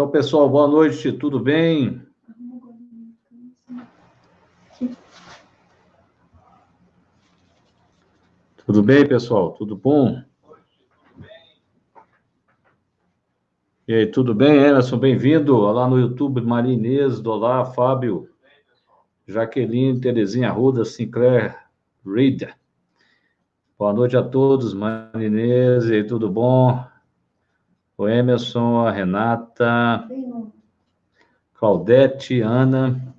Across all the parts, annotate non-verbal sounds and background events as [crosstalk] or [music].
Então, pessoal, boa noite, tudo bem? Tudo bem, pessoal? Tudo bom? E aí, tudo bem, Emerson? Bem-vindo lá no YouTube, Maria Inês, Olá, Fábio, Jaqueline, Terezinha Ruda, Sinclair, Reader. Boa noite a todos, Maria Inês, e aí, tudo bom? O Emerson, a Renata, Claudete, Ana.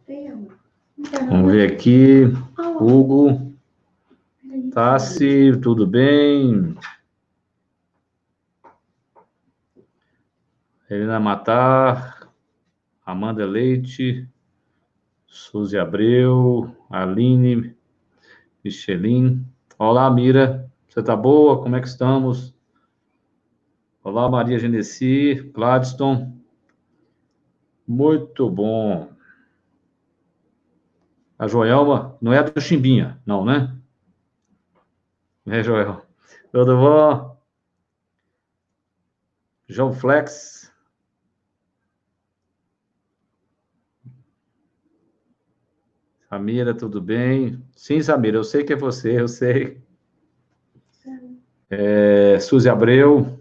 Vamos ver aqui. Hugo. Tassi, tudo bem? Helena Matar, Amanda Leite, Suzy Abreu, Aline, Michelin. Olá, Mira. Você tá boa? Como é que estamos? Olá, Maria Genesi, Gladstone. Muito bom. A Joelma não é do Chimbinha, não, né? É, Joel. Tudo bom? João Flex. Samira, tudo bem? Sim, Samira, eu sei que é você, eu sei. É, Suzy Abreu.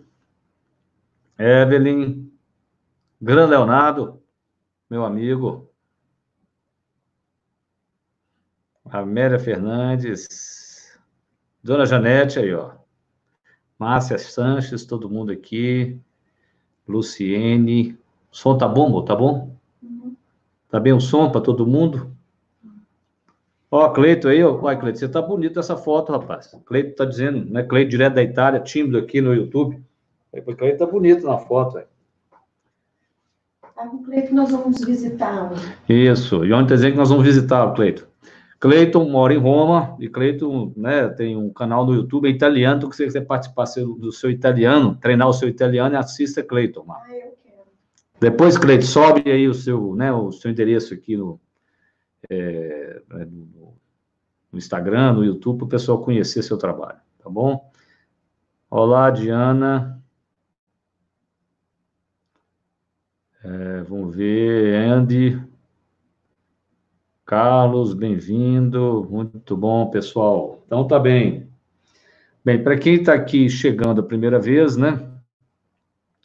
Evelyn, Gran Leonardo, meu amigo. Amélia Fernandes, Dona Janete aí, ó. Márcia Sanches, todo mundo aqui. Luciene. O som tá bom, tá bom? Tá bem o som para todo mundo? Ó, Cleito aí, ó. Vai, Cleito, você tá bonito essa foto, rapaz. Cleito tá dizendo, né? Cleito direto da Itália, tímido aqui no YouTube. O Cleiton tá bonito na foto, velho. Tá com o Cleiton, nós vamos visitá-lo. Isso, e ontem tá dizendo que nós vamos visitar o Cleiton. Cleiton mora em Roma, e Cleiton né, tem um canal no YouTube é italiano, então, que você quiser participar do seu italiano, treinar o seu italiano, assista Cleiton. Ah, eu quero. Depois, Cleiton, sobe aí o seu, né, o seu endereço aqui no, é, no, no Instagram, no YouTube, para o pessoal conhecer seu trabalho, tá bom? Olá, Diana. É, vamos ver, Andy. Carlos, bem-vindo. Muito bom, pessoal. Então, tá bem. Bem, para quem está aqui chegando a primeira vez, né?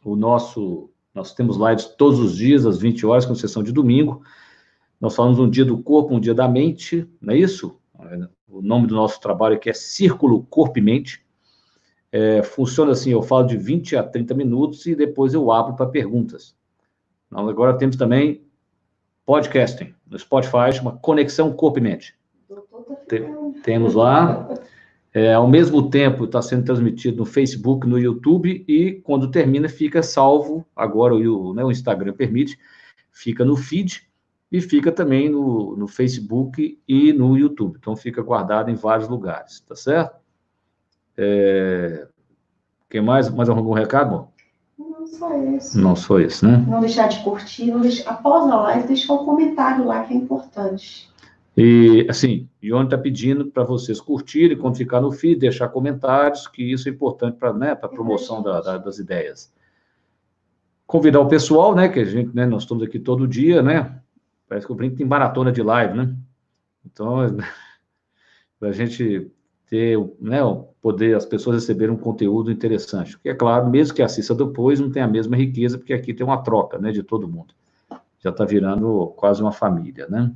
O nosso. Nós temos lives todos os dias, às 20 horas, com exceção de domingo. Nós falamos um dia do corpo, um dia da mente, não é isso? O nome do nosso trabalho aqui é Círculo Corpo e Mente. É, funciona assim: eu falo de 20 a 30 minutos e depois eu abro para perguntas. Nós agora temos também podcasting no Spotify, chama Conexão Corpo temos lá. É, ao mesmo tempo, está sendo transmitido no Facebook, no YouTube, e quando termina, fica salvo. Agora o, né, o Instagram permite, fica no feed e fica também no, no Facebook e no YouTube. Então, fica guardado em vários lugares, tá certo? É... Quem mais? Mais algum recado? Bom? Não só isso. Não só isso, né? Não deixar de curtir, não deixar, após a live, deixar um comentário lá que é importante. E, assim, Ione está pedindo para vocês curtirem, quando ficar no feed, deixar comentários, que isso é importante para né, a promoção da, da, das ideias. Convidar o pessoal, né, que a gente, né, nós estamos aqui todo dia, né, parece que o Brinco tem maratona de live, né, então, [laughs] a gente ter, né, poder as pessoas receberem um conteúdo interessante. Porque, é claro, mesmo que assista depois, não tem a mesma riqueza, porque aqui tem uma troca, né, de todo mundo. Já está virando quase uma família, né?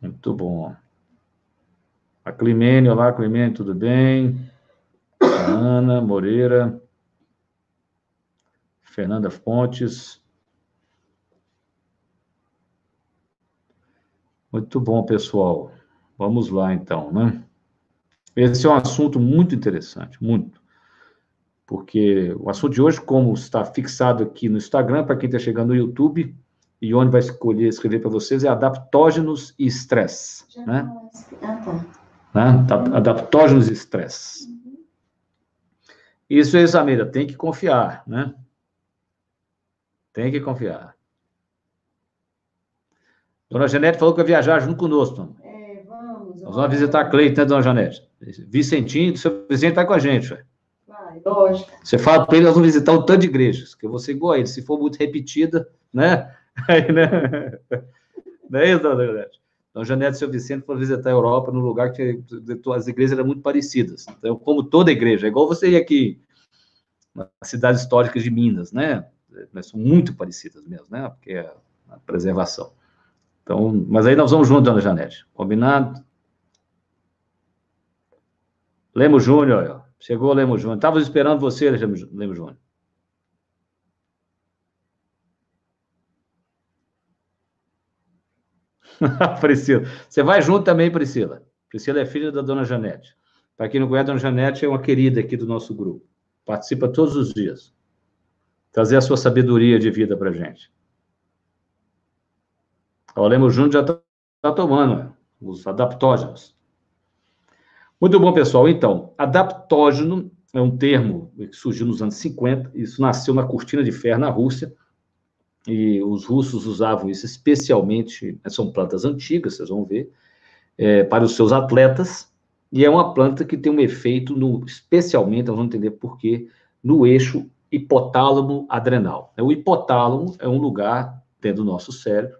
Muito bom. A Climene, olá, Climene, tudo bem? A Ana Moreira. Fernanda Fontes. Muito bom, pessoal. Vamos lá, então, né? Esse é um assunto muito interessante, muito. Porque o assunto de hoje, como está fixado aqui no Instagram, para quem está chegando no YouTube, e onde vai escolher escrever para vocês, é adaptógenos e estresse. Né? Ah, tá. Né? Adaptógenos e estresse. Uhum. Isso aí, Samira, tem que confiar, né? Tem que confiar. Dona Janete falou que vai viajar junto conosco. É, vamos. Nós vamos visitar a Cleito, né, Dona Janete? Vicentinho, seu Vicente está com a gente. Vai, Lógico. Você fala para eles, nós vamos visitar um tanto de igrejas, que eu vou ser igual a eles. Se for muito repetida, né? [laughs] Aí, né? Não é isso, dona Janete? Então, Janete e seu Vicente foram visitar a Europa num lugar que as igrejas eram muito parecidas. Então, como toda igreja, é igual você ir aqui nas cidades históricas de Minas, né? Mas são muito parecidas mesmo, né? Porque é a preservação. Então, mas aí nós vamos junto, dona Janete. Combinado? Lemos Júnior, chegou Lemos Júnior. Estava esperando você, Lemos Júnior. [laughs] Priscila. Você vai junto também, Priscila. Priscila é filha da dona Janete. Para quem não conhece, a dona Janete é uma querida aqui do nosso grupo. Participa todos os dias. Trazer a sua sabedoria de vida para gente. O Lemos Júnior já está tá tomando os adaptógenos. Muito bom, pessoal. Então, adaptógeno é um termo que surgiu nos anos 50. Isso nasceu na cortina de ferro na Rússia e os russos usavam isso especialmente, são plantas antigas, vocês vão ver, é, para os seus atletas, e é uma planta que tem um efeito, no, especialmente, nós vamos entender por quê, no eixo hipotálamo adrenal. O hipotálamo é um lugar dentro do nosso cérebro,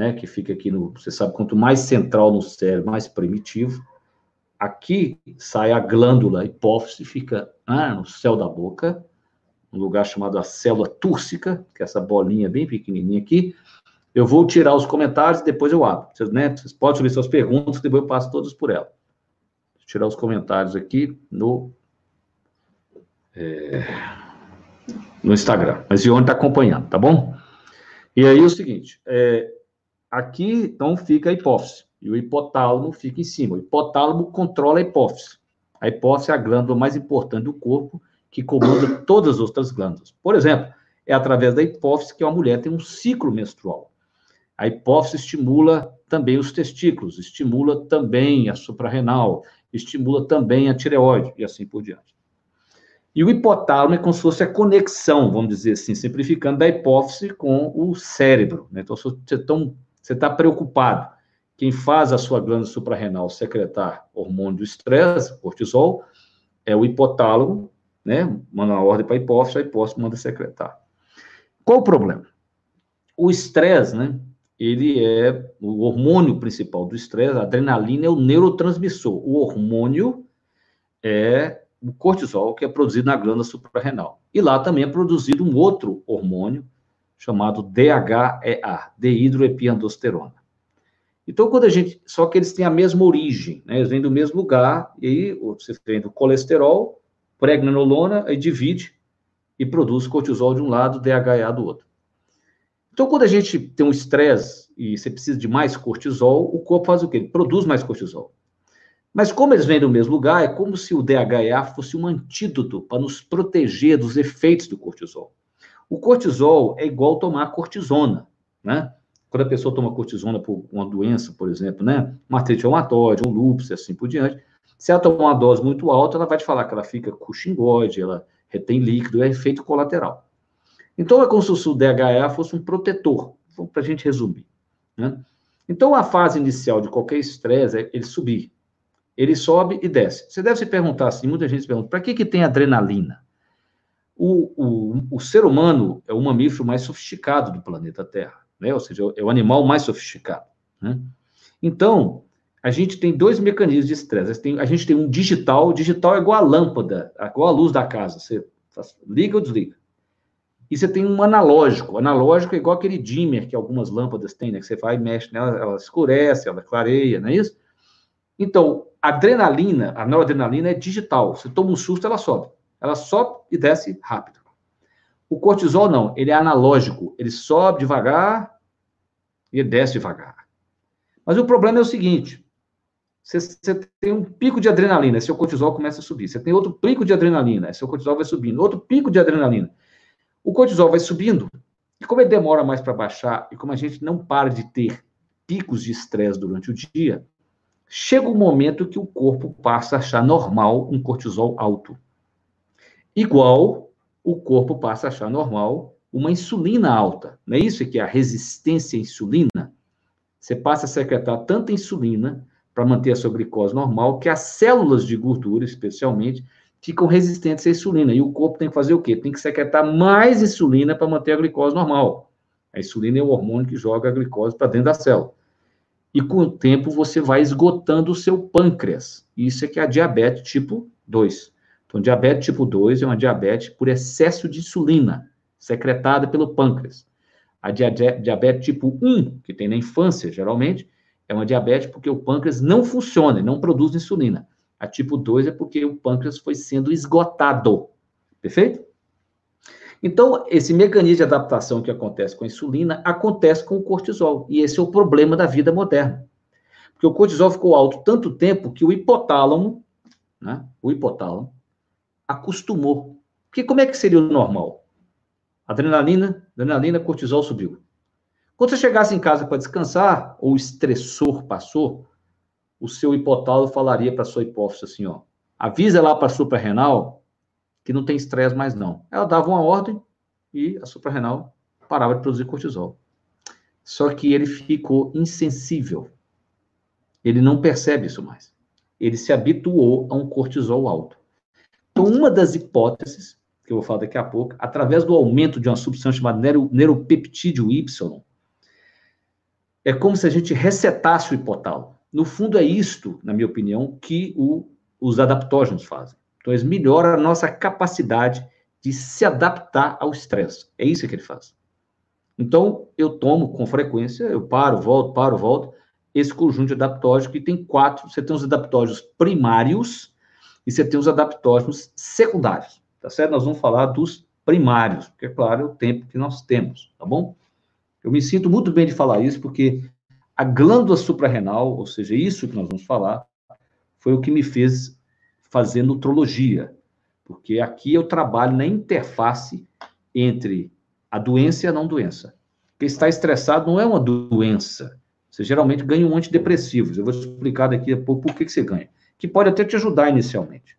né, que fica aqui no, você sabe, quanto mais central no cérebro, mais primitivo. Aqui sai a glândula hipófise, fica ah, no céu da boca, um lugar chamado a célula túrcica, que é essa bolinha bem pequenininha aqui. Eu vou tirar os comentários e depois eu abro. Vocês, né, vocês podem subir suas perguntas, depois eu passo todas por ela. Vou tirar os comentários aqui no, é, no Instagram. Mas Ione está acompanhando, tá bom? E aí é o seguinte, é, aqui então fica a hipófise, e o hipotálamo fica em cima. O hipotálamo controla a hipófise. A hipófise é a glândula mais importante do corpo, que comanda todas as outras glândulas. Por exemplo, é através da hipófise que uma mulher tem um ciclo menstrual. A hipófise estimula também os testículos, estimula também a suprarrenal, estimula também a tireoide e assim por diante. E o hipotálamo é como se fosse a conexão, vamos dizer assim, simplificando, da hipófise com o cérebro. Né? Então, você está preocupado. Quem faz a sua glândula suprarrenal secretar hormônio do estresse, cortisol, é o hipotálamo, né? Manda uma ordem para a hipófise, a hipófise manda secretar. Qual o problema? O estresse, né? Ele é o hormônio principal do estresse, a adrenalina é o neurotransmissor. O hormônio é o cortisol, que é produzido na glândula suprarrenal. E lá também é produzido um outro hormônio chamado DHEA, dehidroepiandrosterona. Então, quando a gente. Só que eles têm a mesma origem, né? Eles vêm do mesmo lugar, e aí você tem do colesterol, pregnanolona, aí divide e produz cortisol de um lado, DHA do outro. Então, quando a gente tem um estresse e você precisa de mais cortisol, o corpo faz o quê? Ele produz mais cortisol. Mas como eles vêm do mesmo lugar, é como se o DHA fosse um antídoto para nos proteger dos efeitos do cortisol. O cortisol é igual tomar cortisona, né? Quando a pessoa toma cortisona por uma doença, por exemplo, né? Uma artrite reumatoide, um lúpus e assim por diante, se ela tomar uma dose muito alta, ela vai te falar que ela fica com xingode, ela retém líquido, é efeito colateral. Então, é como se o DHA fosse um protetor, para a gente resumir. Né? Então, a fase inicial de qualquer estresse é ele subir. Ele sobe e desce. Você deve se perguntar assim, muita gente se pergunta, para que, que tem adrenalina? O, o, o ser humano é o mamífero mais sofisticado do planeta Terra, né? ou seja, é o animal mais sofisticado. Né? Então, a gente tem dois mecanismos de estresse. A gente tem um digital, digital é igual a lâmpada, igual a luz da casa. Você liga ou desliga. E você tem um analógico. Analógico é igual aquele dimmer que algumas lâmpadas têm, né? Que você vai e mexe nela, ela escurece, ela clareia, não é isso? Então, a adrenalina, a noradrenalina é digital. Você toma um susto, ela sobe. Ela sobe e desce rápido. O cortisol não, ele é analógico. Ele sobe devagar e desce devagar. Mas o problema é o seguinte: você, tem um pico de adrenalina, seu cortisol começa a subir. Você tem outro pico de adrenalina, seu cortisol vai subindo. Outro pico de adrenalina. O cortisol vai subindo. E como ele demora mais para baixar, e como a gente não para de ter picos de estresse durante o dia, chega um momento que o corpo passa a achar normal um cortisol alto. Igual o corpo passa a achar normal uma insulina alta. Não é isso que é a resistência à insulina? Você passa a secretar tanta insulina para manter a sua glicose normal, que as células de gordura, especialmente, ficam resistentes à insulina. E o corpo tem que fazer o quê? Tem que secretar mais insulina para manter a glicose normal. A insulina é o hormônio que joga a glicose para dentro da célula. E com o tempo você vai esgotando o seu pâncreas. Isso é que é a diabetes tipo 2. Então, diabetes tipo 2 é uma diabetes por excesso de insulina, secretada pelo pâncreas. A diabetes tipo 1, que tem na infância, geralmente, é uma diabetes porque o pâncreas não funciona, não produz insulina. A tipo 2 é porque o pâncreas foi sendo esgotado. Perfeito? Então, esse mecanismo de adaptação que acontece com a insulina acontece com o cortisol. E esse é o problema da vida moderna. Porque o cortisol ficou alto tanto tempo que o hipotálamo, né, o hipotálamo, acostumou. Porque como é que seria o normal? Adrenalina, adrenalina, cortisol subiu. Quando você chegasse em casa para descansar, ou o estressor passou, o seu hipotálamo falaria para sua hipófise assim, ó, avisa lá para a suprarrenal que não tem estresse mais não. Ela dava uma ordem e a suprarrenal parava de produzir cortisol. Só que ele ficou insensível. Ele não percebe isso mais. Ele se habituou a um cortisol alto. Então, uma das hipóteses, que eu vou falar daqui a pouco, através do aumento de uma substância chamada neuropeptídeo Y, é como se a gente resetasse o hipotálamo. No fundo, é isto, na minha opinião, que o, os adaptógenos fazem. Então, eles melhoram a nossa capacidade de se adaptar ao estresse. É isso que ele faz. Então, eu tomo com frequência, eu paro, volto, paro, volto, esse conjunto de adaptógenos, que tem quatro. Você tem os adaptógenos primários, e você tem os adaptógenos secundários, tá certo? Nós vamos falar dos primários, porque, é claro, é o tempo que nós temos, tá bom? Eu me sinto muito bem de falar isso, porque a glândula suprarrenal, ou seja, isso que nós vamos falar, foi o que me fez fazer nutrologia, porque aqui eu trabalho na interface entre a doença e a não doença. Porque estar estressado não é uma doença. Você geralmente ganha um antidepressivo. Eu vou explicar daqui a pouco por que, que você ganha que pode até te ajudar inicialmente.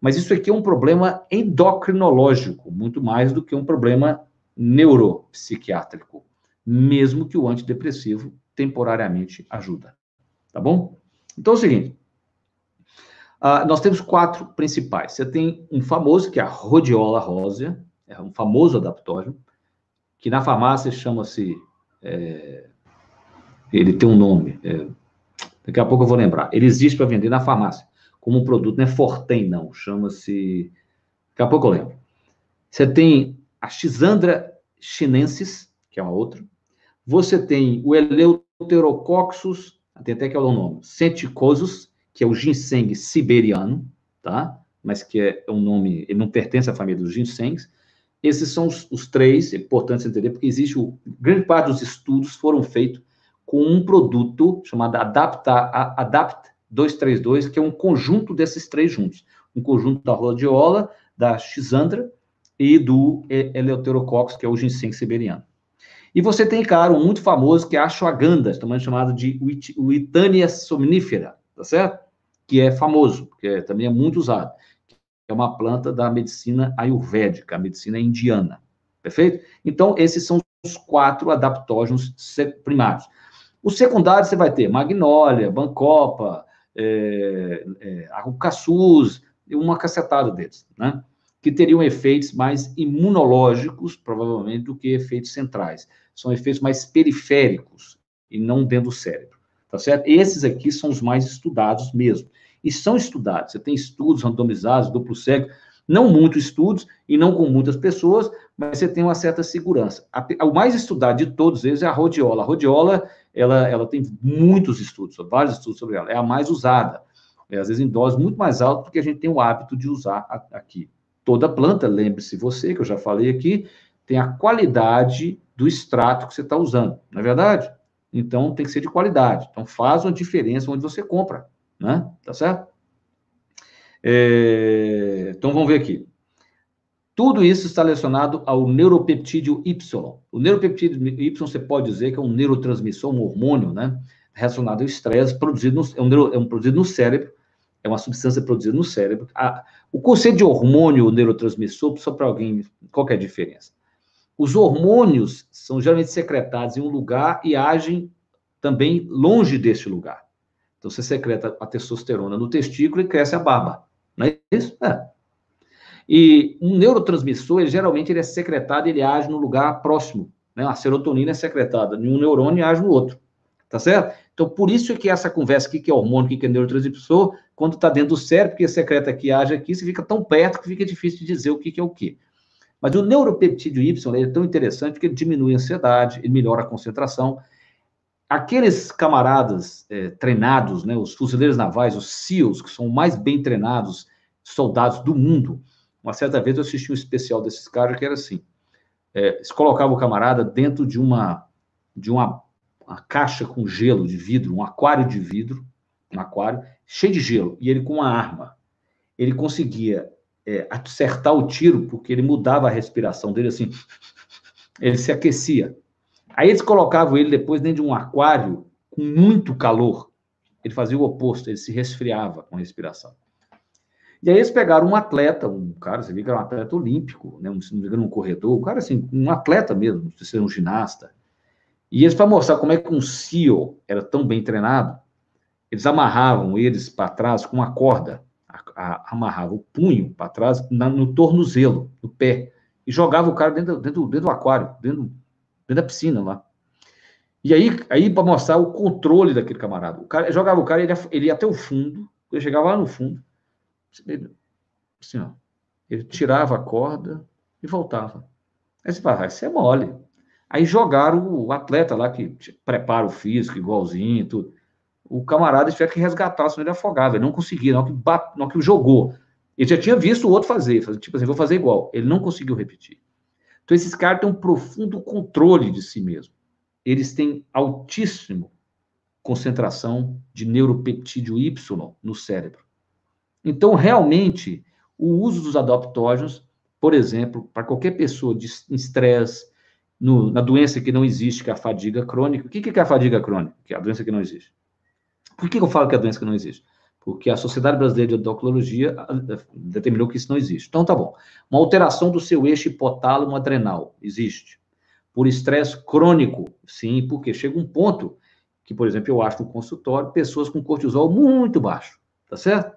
Mas isso aqui é um problema endocrinológico, muito mais do que um problema neuropsiquiátrico, mesmo que o antidepressivo temporariamente ajuda. Tá bom? Então é o seguinte, uh, nós temos quatro principais. Você tem um famoso, que é a rhodiola rósea, é um famoso adaptógeno, que na farmácia chama-se, é, ele tem um nome, é, Daqui a pouco eu vou lembrar. Ele existe para vender na farmácia, como um produto, não é Fortem, não. Chama-se. Daqui a pouco eu lembro. Você tem a Xandra chinensis, que é uma outra. Você tem o Eleuterococcus, tem até que é o nome, centicosus, que é o ginseng siberiano, tá? Mas que é um nome, ele não pertence à família dos ginsengs. Esses são os, os três, é importante entender, porque existe o, grande parte dos estudos foram feitos com um produto chamado Adapta, Adapt 232, que é um conjunto desses três juntos. Um conjunto da rhodiola, da xandra e do Eleuterococcus, que é o ginseng siberiano. E você tem, claro, um muito famoso, que é a ashwagandha, também chamado de Witania somnífera, tá certo? Que é famoso, que é, também é muito usado. É uma planta da medicina ayurvédica, a medicina indiana. Perfeito? Então, esses são os quatro adaptógenos primários. Os secundários você vai ter Magnólia, Bancopa, é, é, Arrucaçuz, uma cacetada deles, né? Que teriam efeitos mais imunológicos, provavelmente, do que efeitos centrais. São efeitos mais periféricos e não dentro do cérebro, tá certo? Esses aqui são os mais estudados mesmo. E são estudados. Você tem estudos randomizados, duplo cego, não muitos estudos e não com muitas pessoas, mas você tem uma certa segurança. o mais estudado de todos eles é a rodiola. A rodiola ela, ela tem muitos estudos, vários estudos sobre ela, é a mais usada. É, às vezes em doses muito mais altas, porque a gente tem o hábito de usar aqui. Toda planta, lembre-se você, que eu já falei aqui, tem a qualidade do extrato que você está usando, não é verdade? Então, tem que ser de qualidade. Então, faz uma diferença onde você compra, né? Tá certo? É... Então, vamos ver aqui. Tudo isso está relacionado ao neuropeptídeo Y. O neuropeptídeo Y, você pode dizer que é um neurotransmissor, um hormônio, né? Relacionado ao estresse, produzido no, é, um neuro, é um produzido no cérebro, é uma substância produzida no cérebro. A, o conceito de hormônio neurotransmissor, só para alguém, qual é a diferença? Os hormônios são geralmente secretados em um lugar e agem também longe deste lugar. Então, você secreta a testosterona no testículo e cresce a barba. Não é isso? É. E um neurotransmissor, ele, geralmente, ele é secretado, ele age no lugar próximo. Né? A serotonina é secretada em um neurônio e age no outro. Tá certo? Então, por isso é que essa conversa aqui, que é hormônio, que é neurotransmissor, quando está dentro do cérebro, que secreta aqui, age aqui, você fica tão perto que fica difícil de dizer o que, que é o que. Mas o neuropeptídeo Y é tão interessante porque ele diminui a ansiedade, ele melhora a concentração. Aqueles camaradas é, treinados, né, os fuzileiros navais, os SEALs, que são mais bem treinados soldados do mundo, uma certa vez eu assisti um especial desses caras que era assim: é, se colocava o camarada dentro de uma de uma, uma, caixa com gelo de vidro, um aquário de vidro, um aquário cheio de gelo, e ele com uma arma, ele conseguia é, acertar o tiro porque ele mudava a respiração dele assim, [laughs] ele se aquecia. Aí eles colocavam ele depois dentro de um aquário com muito calor. Ele fazia o oposto, ele se resfriava com a respiração. E aí eles pegaram um atleta, um cara, você vê que um atleta olímpico, né, um, se não me engano, um corredor, um cara assim, um atleta mesmo, não sei se era um ginasta. E eles, para mostrar como é que um CEO era tão bem treinado, eles amarravam eles para trás com uma corda, a, a, amarravam o punho para trás na, no tornozelo, no pé, e jogava o cara dentro, dentro, dentro do aquário, dentro, dentro da piscina lá. E aí, aí para mostrar o controle daquele camarada. O cara jogava o cara, ele ele ia até o fundo, ele chegava lá no fundo, assim, ó, ele tirava a corda e voltava. Aí você fala, ah, isso é mole. Aí jogaram o atleta lá que prepara o físico, igualzinho, tudo. O camarada tiver que resgatar, senão ele afogava. Ele não conseguia, não que, bat, não que jogou. Ele já tinha visto o outro fazer, tipo assim, vou fazer igual. Ele não conseguiu repetir. Então, esses caras têm um profundo controle de si mesmo. Eles têm altíssimo concentração de neuropeptídeo Y no cérebro. Então, realmente, o uso dos adaptógenos, por exemplo, para qualquer pessoa de estresse, na doença que não existe, que é a fadiga crônica. O que, que é a fadiga crônica? Que é a doença que não existe. Por que, que eu falo que é a doença que não existe? Porque a Sociedade Brasileira de Endocrinologia determinou que isso não existe. Então, tá bom. Uma alteração do seu eixo hipotálamo adrenal existe. Por estresse crônico, sim, porque chega um ponto que, por exemplo, eu acho no consultório pessoas com cortisol muito baixo, tá certo?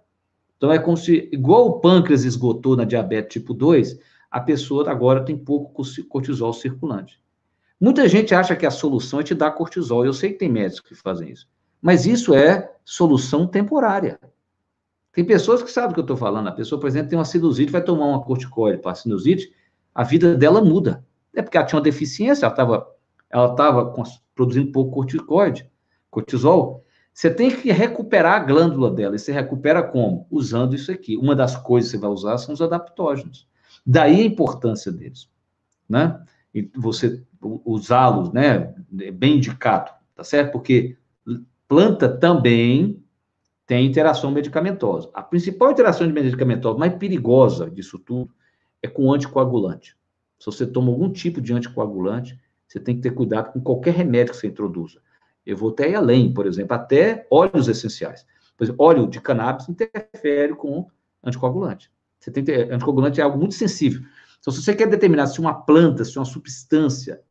Então é como se, igual o pâncreas esgotou na diabetes tipo 2, a pessoa agora tem pouco cortisol circulante. Muita gente acha que a solução é te dar cortisol. Eu sei que tem médicos que fazem isso. Mas isso é solução temporária. Tem pessoas que sabem o que eu estou falando. A pessoa, por exemplo, tem uma sinusite, vai tomar uma corticoide para a sinusite, a vida dela muda. É porque ela tinha uma deficiência, ela estava ela tava produzindo pouco corticoide, cortisol. Você tem que recuperar a glândula dela. E você recupera como? Usando isso aqui. Uma das coisas que você vai usar são os adaptógenos. Daí a importância deles, né? E você usá-los, né? Bem indicado, tá certo? Porque planta também tem interação medicamentosa. A principal interação de medicamentosa mais perigosa disso tudo é com anticoagulante. Se você toma algum tipo de anticoagulante, você tem que ter cuidado com qualquer remédio que você introduza. Eu vou até ir além, por exemplo, até óleos essenciais. Por exemplo, óleo de cannabis interfere com anticoagulante. Você tem que anticoagulante é algo muito sensível. Então, se você quer determinar se uma planta, se uma substância,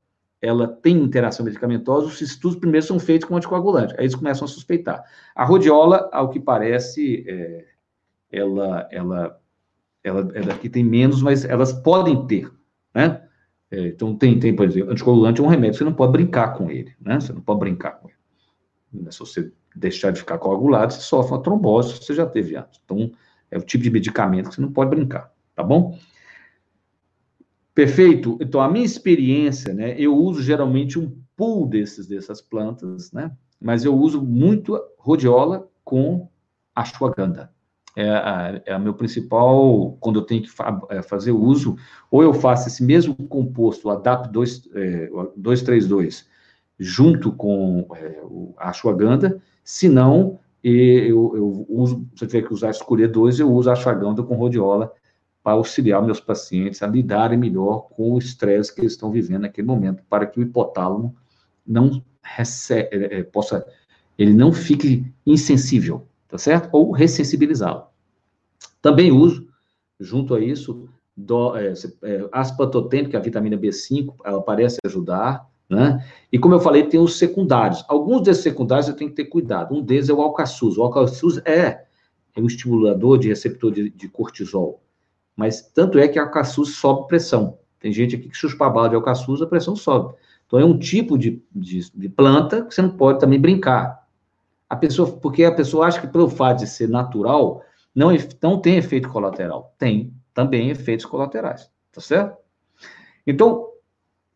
ela tem interação medicamentosa, os estudos primeiro são feitos com anticoagulante. Aí eles começam a suspeitar. A rodiola, ao que parece, é, ela, ela, ela, ela aqui tem menos, mas elas podem ter, né? É, então, tem, tem, por exemplo, anticoagulante é um remédio, você não pode brincar com ele, né? Você não pode brincar com ele. Né? Se você deixar de ficar coagulado, você sofre uma trombose, você já teve antes. Então, é o tipo de medicamento que você não pode brincar, tá bom? Perfeito. Então, a minha experiência, né? Eu uso geralmente um pool desses, dessas plantas, né? Mas eu uso muito rodiola com ashwagandha é, a, é meu principal, quando eu tenho que fa é, fazer uso, ou eu faço esse mesmo composto, o ADAP 2, é, 232, junto com é, o ashwagandha, se não, eu, eu, uso, se eu tiver que usar escolher dois, eu uso ashwagandha com rhodiola para auxiliar meus pacientes a lidarem melhor com o estresse que eles estão vivendo naquele momento, para que o hipotálamo não recebe, é, é, possa, ele não fique insensível tá certo? Ou ressensibilizá-lo. Também uso, junto a isso, do, é, é, que é a vitamina B5, ela parece ajudar, né? E como eu falei, tem os secundários. Alguns desses secundários eu tenho que ter cuidado. Um deles é o alcaçuz. O alcaçuz é, é um estimulador de receptor de, de cortisol. Mas tanto é que a alcaçuz sobe pressão. Tem gente aqui que chupa bala de alcaçuz, a pressão sobe. Então é um tipo de, de, de, planta que você não pode também brincar. A pessoa, porque a pessoa acha que pelo fato de ser natural, não, não tem efeito colateral. Tem também efeitos colaterais, tá certo? Então,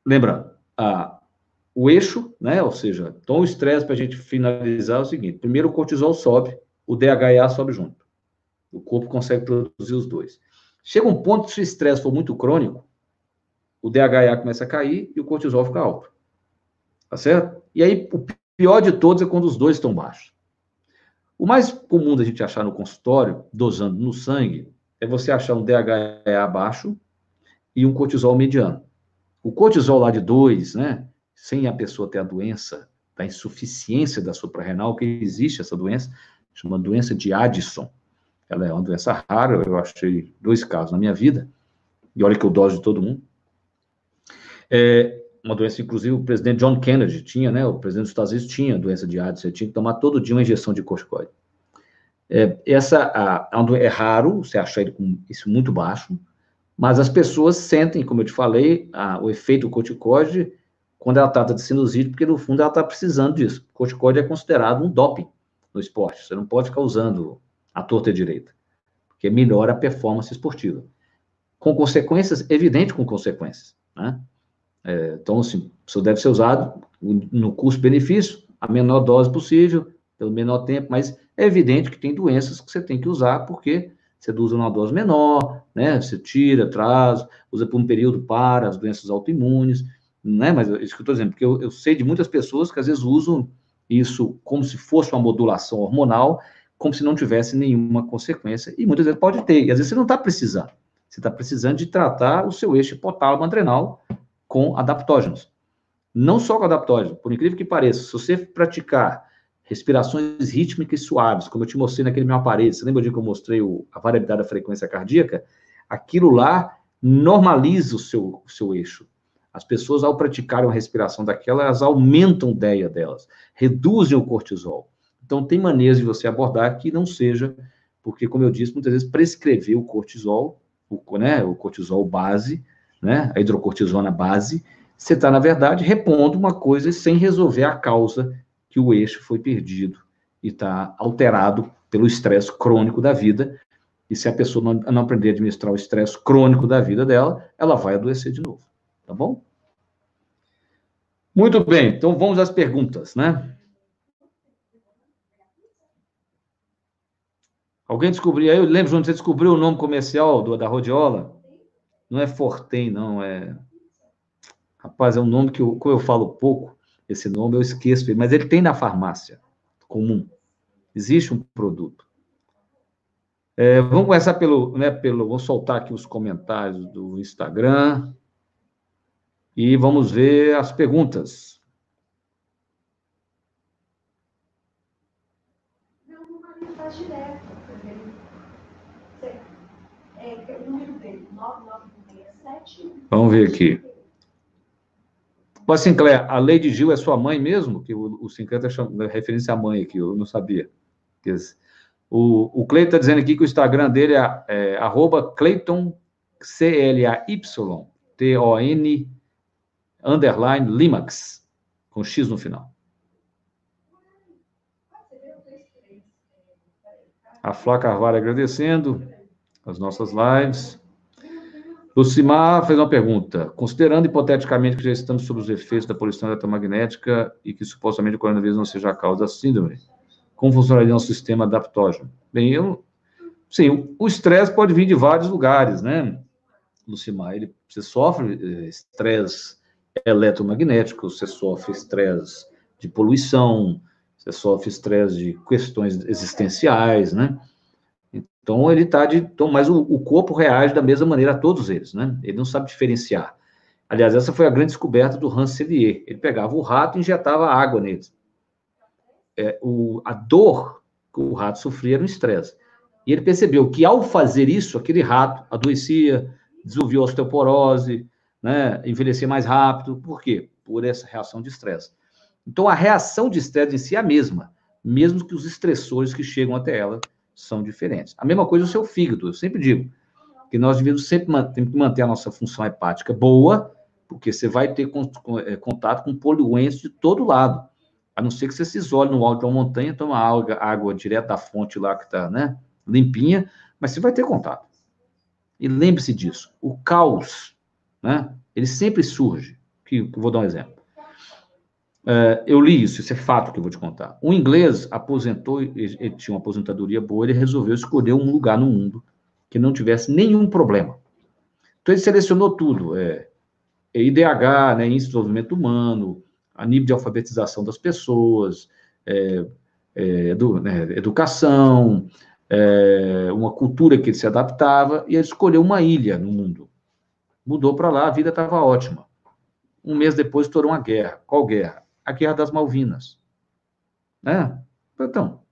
lembrando, a, o eixo, né, ou seja, então o estresse para a gente finalizar é o seguinte: primeiro o cortisol sobe, o DHA sobe junto. O corpo consegue produzir os dois. Chega um ponto que se o estresse for muito crônico, o DHA começa a cair e o cortisol fica alto. Tá certo? E aí, o pior de todos é quando os dois estão baixos. O mais comum da gente achar no consultório, dosando no sangue, é você achar um DHA baixo e um cortisol mediano. O cortisol lá de 2, né, sem a pessoa ter a doença da insuficiência da suprarrenal, que existe essa doença, chama doença de Addison. Ela é uma doença rara, eu achei dois casos na minha vida, e olha que eu doso de todo mundo. É uma doença, inclusive, o presidente John Kennedy tinha, né? O presidente dos Estados Unidos tinha doença de Addison, ele tinha que tomar todo dia uma injeção de corticoide. É, essa a, a, é raro você achar ele com isso muito baixo, mas as pessoas sentem, como eu te falei, a, o efeito corticoide quando ela trata de sinusite, porque no fundo ela está precisando disso. O corticoide é considerado um doping no esporte. Você não pode ficar usando a torta direita, porque melhora a performance esportiva. Com consequências, evidente com consequências, né? É, então, assim, isso deve ser usado no custo-benefício, a menor dose possível, pelo menor tempo, mas é evidente que tem doenças que você tem que usar, porque você usa uma dose menor, né? Você tira, traz, usa por um período para as doenças autoimunes, né? Mas é isso que eu estou dizendo, porque eu, eu sei de muitas pessoas que às vezes usam isso como se fosse uma modulação hormonal, como se não tivesse nenhuma consequência, e muitas vezes pode ter, e às vezes você não está precisando. Você está precisando de tratar o seu eixo hipotálamo adrenal com adaptógenos. Não só com adaptógenos, por incrível que pareça, se você praticar respirações rítmicas suaves, como eu te mostrei naquele meu aparelho, você lembra de que eu mostrei o, a variabilidade da frequência cardíaca? Aquilo lá normaliza o seu, o seu eixo. As pessoas, ao praticarem uma respiração daquela, elas aumentam a ideia delas, reduzem o cortisol. Então, tem maneiras de você abordar que não seja, porque, como eu disse, muitas vezes prescrever o cortisol, o, né, o cortisol base, né, a hidrocortisona base, você está, na verdade, repondo uma coisa sem resolver a causa que o eixo foi perdido e está alterado pelo estresse crônico da vida. E se a pessoa não, não aprender a administrar o estresse crônico da vida dela, ela vai adoecer de novo. Tá bom? Muito bem, então vamos às perguntas, né? Alguém descobriu aí? Lembra, João, você descobriu o nome comercial do, da Rodiola? Não é Fortem, não, é. Rapaz, é um nome que eu, como eu falo pouco, esse nome eu esqueço, mas ele tem na farmácia comum. Existe um produto. É, vamos começar pelo, né, pelo. Vou soltar aqui os comentários do Instagram. E vamos ver as perguntas. Não, não vai direto. É, o número dele, 9967. Vamos ver aqui. Ô, Sinclair, a Lady Gil é sua mãe mesmo? Que o, o Sinclair está chamando referência à mãe aqui, eu não sabia. O, o Cleiton está dizendo aqui que o Instagram dele é, é arroba Cleiton, C-L-A-Y, T-O-N, underline, Limax, com X no final. A Flá Carvalho agradecendo as nossas lives. Lucimar fez uma pergunta. Considerando hipoteticamente que já estamos sob os efeitos da poluição eletromagnética e que supostamente o coronavírus não seja a causa da síndrome, como funcionaria um sistema adaptógeno? Bem, eu, sim, o estresse pode vir de vários lugares, né, Lucimar? Ele, você sofre eh, estresse eletromagnético, você sofre estresse de poluição, você sofre estresse de questões existenciais, né? Então, ele está de. Então, mas o, o, corpo reage da mesma maneira a todos eles, né? Ele não sabe diferenciar. Aliás, essa foi a grande descoberta do Rancelier. Ele pegava o rato e injetava água neles. É, o, a dor que o rato sofria era um estresse. E ele percebeu que, ao fazer isso, aquele rato adoecia, desenvolvia osteoporose, né, envelhecia mais rápido. Por quê? Por essa reação de estresse. Então, a reação de estresse em si é a mesma, mesmo que os estressores que chegam até ela são diferentes. A mesma coisa o seu fígado, eu sempre digo que nós devemos sempre manter a nossa função hepática boa, porque você vai ter é, contato com poluentes de todo lado. A não ser que você se isole no alto de uma montanha, toma água, água direto da fonte lá que está né, limpinha, mas você vai ter contato. E lembre-se disso, o caos, né, ele sempre surge. Que, que vou dar um exemplo. Uh, eu li isso, isso é fato que eu vou te contar. Um inglês aposentou, ele, tinha uma aposentadoria boa, ele resolveu escolher um lugar no mundo que não tivesse nenhum problema. Então ele selecionou tudo, é, é IDH, né, Índice de Desenvolvimento Humano, a nível de alfabetização das pessoas, é, é, edu, né, educação, é, uma cultura que ele se adaptava, e ele escolheu uma ilha no mundo. Mudou para lá, a vida estava ótima. Um mês depois estourou uma guerra. Qual guerra? A Guerra das Malvinas. Né? Então,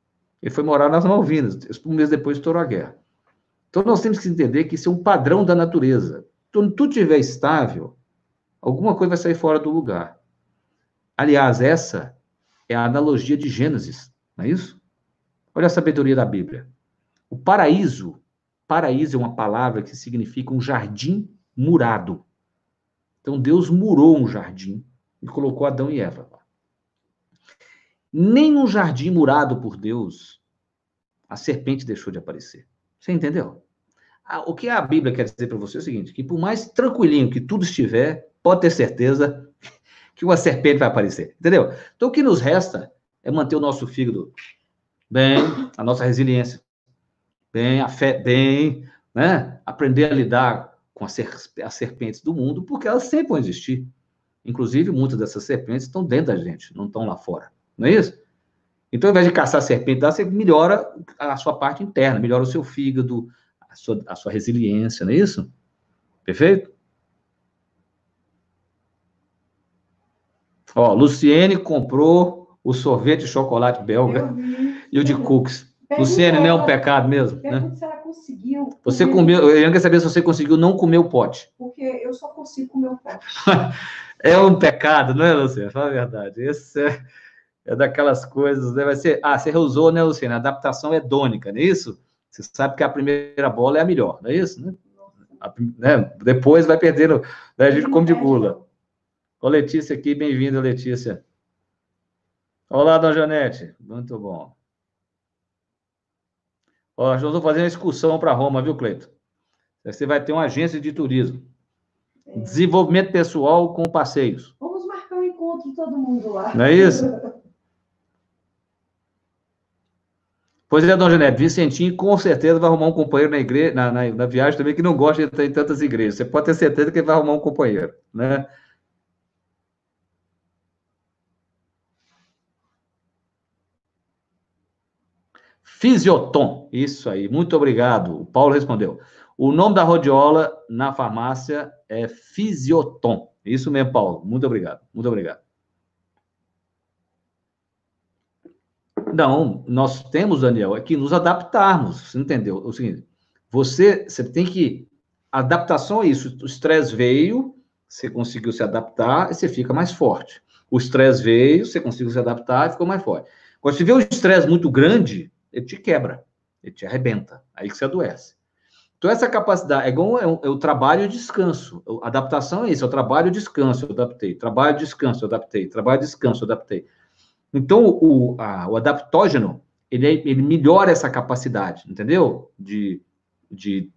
ele foi morar nas Malvinas. Um mês depois estourou a guerra. Então, nós temos que entender que isso é um padrão da natureza. Quando tudo estiver estável, alguma coisa vai sair fora do lugar. Aliás, essa é a analogia de Gênesis, não é isso? Olha a sabedoria da Bíblia. O paraíso, paraíso é uma palavra que significa um jardim murado. Então Deus murou um jardim e colocou Adão e Eva lá. Nem no jardim murado por Deus a serpente deixou de aparecer. Você entendeu? O que a Bíblia quer dizer para você é o seguinte: que por mais tranquilinho que tudo estiver, pode ter certeza [laughs] que uma serpente vai aparecer. Entendeu? Então o que nos resta é manter o nosso fígado bem, a nossa resiliência bem, a fé bem, né? Aprender a lidar com as, serpentes do mundo, porque elas sempre vão existir. Inclusive, muitas dessas serpentes estão dentro da gente, não estão lá fora. Não é isso? Então, ao invés de caçar serpente você melhora a sua parte interna, melhora o seu fígado, a sua, a sua resiliência, não é isso? Perfeito? Ó, Luciene comprou o sorvete de chocolate belga e o de cookies. Luciene, não é um pecado mesmo? Né? se ela conseguiu. Você comeu, eu quero saber se você conseguiu não comer o pote. Porque eu só consigo comer o pote. [laughs] é um pecado, não é, Luciene? Fala a verdade. Esse é é daquelas coisas, né? Vai ser, ah, você reusou, né, Luciano? A adaptação é dônica, não é isso? Você sabe que a primeira bola é a melhor, não é isso? Né? A, né? Depois vai perdendo, né? a gente come de gula. Ô, Letícia aqui, bem-vinda, Letícia. Olá, Dona Janete, muito bom. Ó, nós vamos fazer uma excursão para Roma, viu, Cleito? Você vai ter uma agência de turismo. É. Desenvolvimento pessoal com passeios. Vamos marcar um encontro de todo mundo lá. Não é isso? [laughs] Pois é, Dona Janete, Vicentinho com certeza vai arrumar um companheiro na igreja, na, na, na, viagem também, que não gosta de estar em tantas igrejas. Você pode ter certeza que ele vai arrumar um companheiro, né? Fisiotom, isso aí, muito obrigado. O Paulo respondeu. O nome da rodiola na farmácia é Fisiotom. Isso mesmo, Paulo. Muito obrigado, muito obrigado. Não, nós temos, Daniel, é que nos adaptarmos, entendeu? É o seguinte, você, você tem que, adaptação é isso, o estresse veio, você conseguiu se adaptar, e você fica mais forte. O estresse veio, você conseguiu se adaptar e ficou mais forte. Quando você vê um estresse muito grande, ele te quebra, ele te arrebenta, aí que você adoece. Então, essa capacidade é igual é, é o trabalho e descanso. Adaptação é isso, é o trabalho e descanso, eu adaptei. Trabalho e descanso, eu adaptei. Trabalho e descanso, eu adaptei. Então, o, a, o adaptógeno, ele, é, ele melhora essa capacidade, entendeu? De, de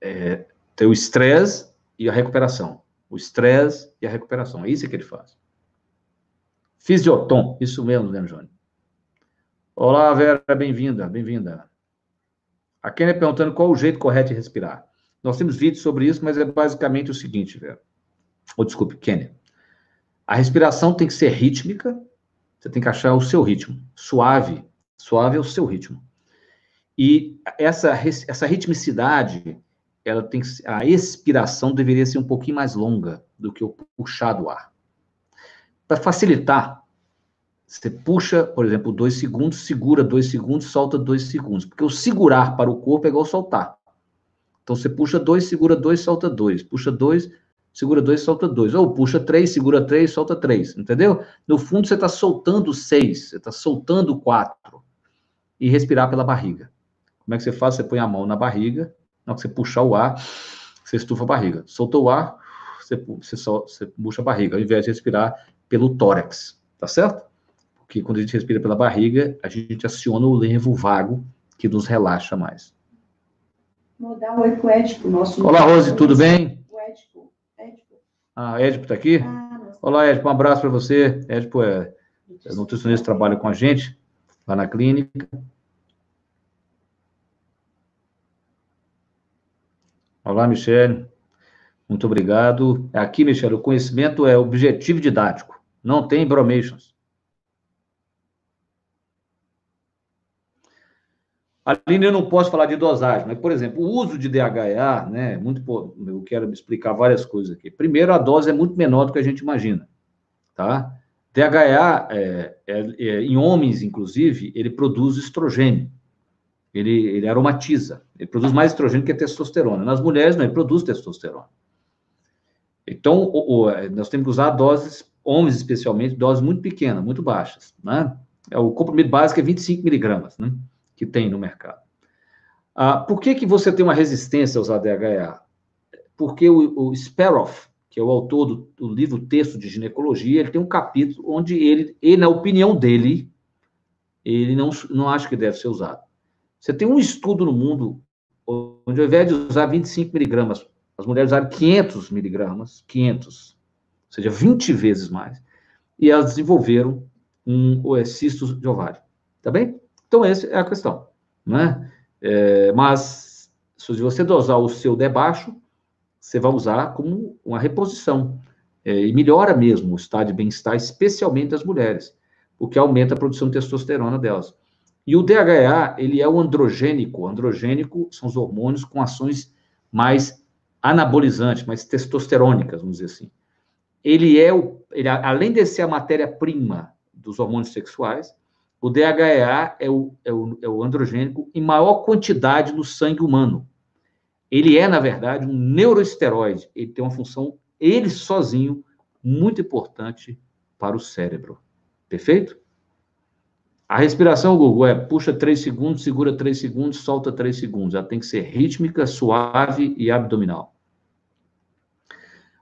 é, ter o estresse e a recuperação. O estresse e a recuperação. É isso que ele faz. Fisiotom, isso mesmo, né, Johnny? Olá, Vera, bem-vinda, bem-vinda. A Kenia perguntando qual o jeito correto de respirar. Nós temos vídeos sobre isso, mas é basicamente o seguinte, Vera. Ou, oh, desculpe, Kenia. A respiração tem que ser rítmica, você tem que achar o seu ritmo. Suave. Suave é o seu ritmo. E essa, essa ritmicidade, ela tem que, a expiração deveria ser um pouquinho mais longa do que o puxar do ar. Para facilitar, você puxa, por exemplo, dois segundos, segura dois segundos, solta dois segundos. Porque o segurar para o corpo é igual soltar. Então você puxa dois, segura dois, solta dois. Puxa dois, segura dois, solta dois. Ou puxa três, segura três, solta três. Entendeu? No fundo, você está soltando seis, você está soltando quatro. E respirar pela barriga. Como é que você faz? Você põe a mão na barriga, na hora que você puxar o ar, você estufa a barriga. Soltou o ar, você, você, só, você puxa a barriga, ao invés de respirar pelo tórax, tá certo? Porque quando a gente respira pela barriga, a gente aciona o nervo vago, que nos relaxa mais. Vou dar um oi pro Edipo, nosso... Olá, Rose, tudo bem? Ah, Edipo tá aqui? Olá, Edipo, um abraço para você. Edipo é, é nutricionista, trabalha com a gente lá na clínica. Olá, Michele. Muito obrigado. Aqui, Michele, o conhecimento é objetivo didático. Não tem bromations. Aline, eu não posso falar de dosagem, mas, por exemplo, o uso de DHA, né, muito, eu quero explicar várias coisas aqui. Primeiro, a dose é muito menor do que a gente imagina, tá? DHA, é, é, é, em homens, inclusive, ele produz estrogênio, ele, ele aromatiza, ele produz mais estrogênio que a testosterona. Nas mulheres, não, ele produz testosterona. Então, o, o, é, nós temos que usar doses, homens especialmente, doses muito pequenas, muito baixas, né? É, o comprimido básico é 25 miligramas, né? Que tem no mercado. Ah, por que, que você tem uma resistência a usar DHA? Porque o, o Speroff, que é o autor do, do, livro Texto de Ginecologia, ele tem um capítulo onde ele, ele na opinião dele, ele não, não acha que deve ser usado. Você tem um estudo no mundo onde, ao invés de usar 25 miligramas as mulheres usaram 500 miligramas, 500, ou seja, 20 vezes mais, e elas desenvolveram um cisto de ovário. Tá bem? Então, essa é a questão, né? É, mas, se você dosar o seu debaixo, você vai usar como uma reposição. É, e melhora mesmo o estado de bem-estar, especialmente das mulheres, porque aumenta a produção de testosterona delas. E o DHA, ele é o androgênico. Androgênico são os hormônios com ações mais anabolizantes, mas testosterônicas, vamos dizer assim. Ele é, o, ele, além de ser a matéria-prima dos hormônios sexuais, o DHEA é o, é, o, é o androgênico em maior quantidade no sangue humano. Ele é, na verdade, um neuroesteroide. Ele tem uma função, ele sozinho, muito importante para o cérebro. Perfeito? A respiração, Google, é puxa 3 segundos, segura 3 segundos, solta 3 segundos. Ela tem que ser rítmica, suave e abdominal.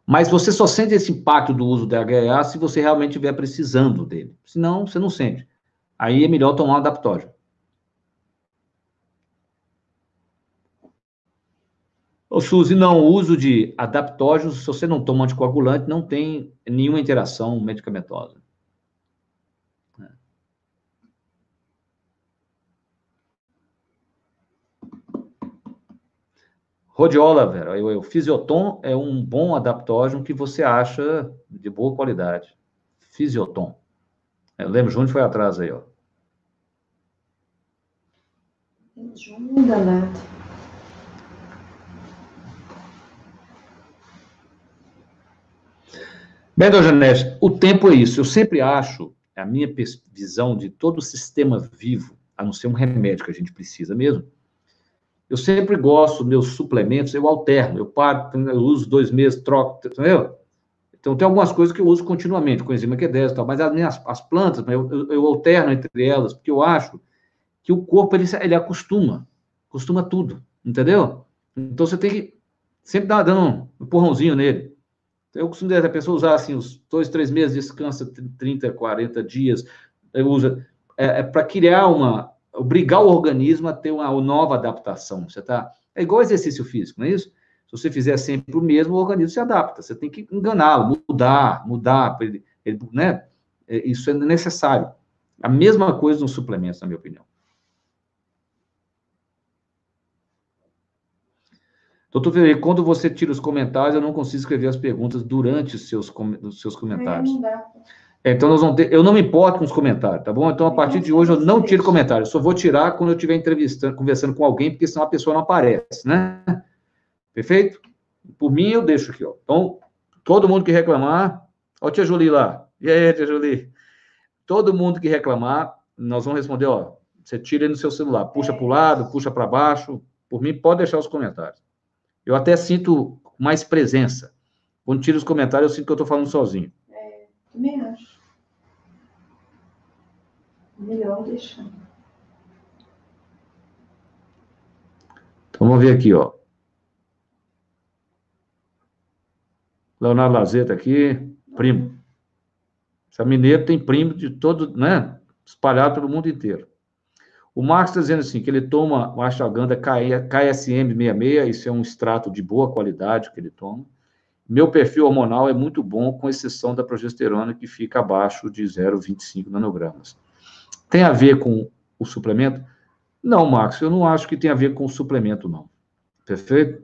Mas você só sente esse impacto do uso do DHA se você realmente estiver precisando dele. Senão, você não sente. Aí é melhor tomar um adaptógeno. Ô, Suzy, não, o uso de adaptógenos, se você não toma anticoagulante, não tem nenhuma interação medicamentosa. Rhodiola, Vera, o, o Fisioton é um bom adaptógeno que você acha de boa qualidade. Fisioton. Eu lembro, Júnior foi atrás aí, ó. Júnior danado. Bem, Janete, o tempo é isso. Eu sempre acho, a minha visão de todo o sistema vivo, a não ser um remédio que a gente precisa mesmo, eu sempre gosto, meus suplementos, eu alterno, eu paro, eu uso dois meses, troco, entendeu? Então, tem algumas coisas que eu uso continuamente, coenzima Q10 e tal, mas as, minhas, as plantas, eu, eu, eu, alterno entre elas, porque eu acho que o corpo, ele, ele acostuma, acostuma tudo, entendeu? Então, você tem que sempre dar dando um empurrãozinho nele. Eu costumo dizer, a pessoa usar, assim, os dois, três meses, descansa 30, 40 dias, usa, é, é para criar uma, obrigar o organismo a ter uma nova adaptação. Você tá, é igual exercício físico, não é isso? Se você fizer sempre o mesmo, o organismo se adapta. Você tem que enganá-lo, mudar, mudar, ele, ele, né? É, isso é necessário. A mesma coisa nos suplementos, na minha opinião. Doutor Ferreira, quando você tira os comentários, eu não consigo escrever as perguntas durante os seus, os seus comentários. Não dá. Então, nós vamos ter. Eu não me importo com os comentários, tá bom? Então, a partir de hoje, eu não tiro comentários. Só vou tirar quando eu estiver entrevistando, conversando com alguém, porque senão a pessoa não aparece, né? Perfeito? Por mim, eu deixo aqui, ó. Então, todo mundo que reclamar. Ó, tia Julie lá. E aí, tia Julie? Todo mundo que reclamar, nós vamos responder, ó. Você tira aí no seu celular, puxa para o lado, puxa para baixo. Por mim, pode deixar os comentários. Eu até sinto mais presença. Quando tiro os comentários, eu sinto que eu estou falando sozinho. É, também acho. Melhor deixar. Vamos ver aqui, ó. Leonardo Lazeta aqui, primo. Essa mineiro tem primo de todo, né? Espalhado pelo mundo inteiro. O Marx está dizendo assim, que ele toma o ashwagandha KSM66, isso é um extrato de boa qualidade que ele toma. Meu perfil hormonal é muito bom, com exceção da progesterona, que fica abaixo de 0,25 nanogramas. Tem a ver com o suplemento? Não, Marcos, eu não acho que tem a ver com o suplemento, não. Perfeito?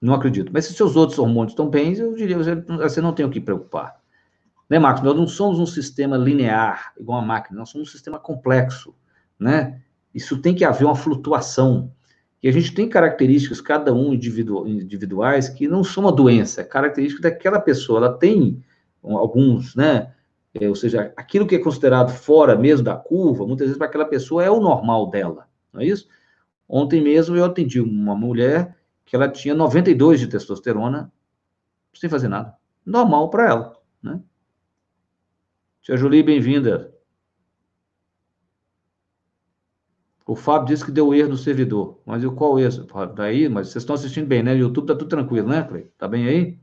Não acredito. Mas se seus outros hormônios estão bem, eu diria, você não tem o que preocupar. Né, Marcos? Nós não somos um sistema linear, igual a máquina, nós somos um sistema complexo, né? Isso tem que haver uma flutuação. E a gente tem características, cada um individu individuais, que não são uma doença, é característica daquela pessoa. Ela tem alguns, né? É, ou seja, aquilo que é considerado fora mesmo da curva, muitas vezes para aquela pessoa é o normal dela, não é isso? Ontem mesmo eu atendi uma mulher que ela tinha 92 de testosterona, sem fazer nada. Normal para ela, né? Tia Julie, bem-vinda. O Fábio disse que deu erro no servidor. Mas e qual erro? Daí, mas vocês estão assistindo bem, né? No YouTube tá tudo tranquilo, né, Clay? Tá bem aí?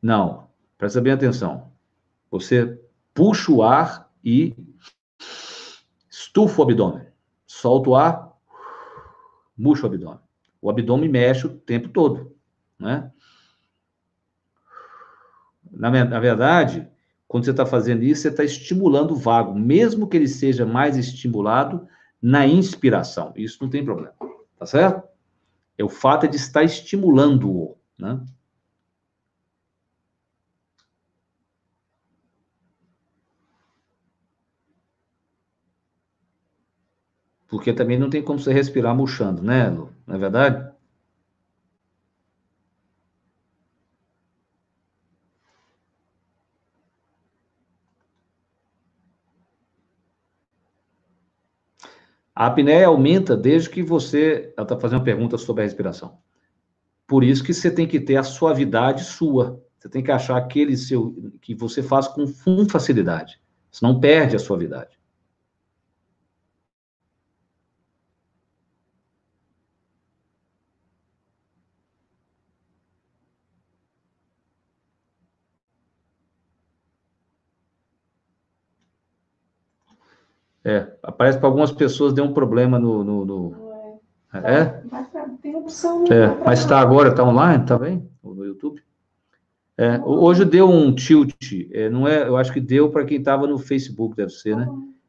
Não. Presta bem atenção. Você puxa o ar e estufa o abdômen. Solta o ar, murcha o abdômen. O abdômen mexe o tempo todo, né? Na, na verdade, quando você está fazendo isso, você está estimulando o vago, mesmo que ele seja mais estimulado na inspiração. Isso não tem problema, tá certo? É o fato de estar estimulando-o, né? Porque também não tem como você respirar murchando, né, Lu? Não é verdade? A apneia aumenta desde que você. Está fazendo uma pergunta sobre a respiração. Por isso que você tem que ter a suavidade sua. Você tem que achar aquele seu que você faz com facilidade. Senão perde a suavidade. É, aparece para algumas pessoas deu um problema no. no, no... É? é? Tem opção. É, mas está agora, está online, está bem? No YouTube? É, hoje deu um tilt, é, não é? Eu acho que deu para quem estava no Facebook, deve ser, né?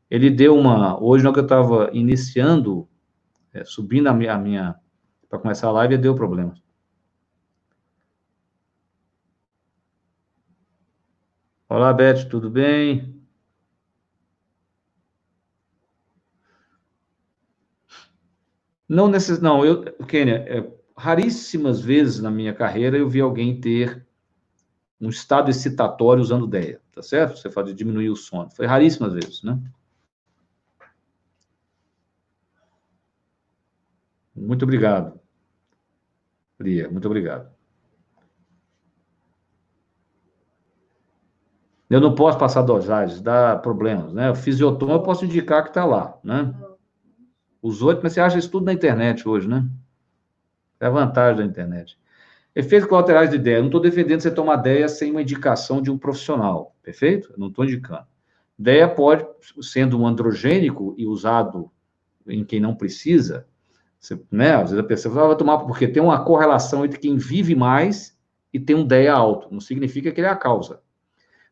Ele deu uma. Hoje, na que eu estava iniciando, é, subindo a minha. minha para começar a live, deu problema. Olá, Beth, tudo bem? Não necess... não, eu, Kênia, é, raríssimas vezes na minha carreira eu vi alguém ter um estado excitatório usando DEA, tá certo? Você fala de diminuir o sono. Foi raríssimas vezes, né? Muito obrigado. Lia, muito obrigado. Eu não posso passar dosagens, dá problemas, né? O fisiotom eu posso indicar que está lá, né? Os oito, mas você acha isso tudo na internet hoje, né? É a vantagem da internet. Efeitos colaterais de ideia. Não estou defendendo você tomar ideia sem uma indicação de um profissional, perfeito? Não estou indicando. Ideia pode, sendo um androgênico e usado em quem não precisa, você, né? Às vezes a pessoa vai tomar porque tem uma correlação entre quem vive mais e tem um DEA alto. Não significa que ele é a causa.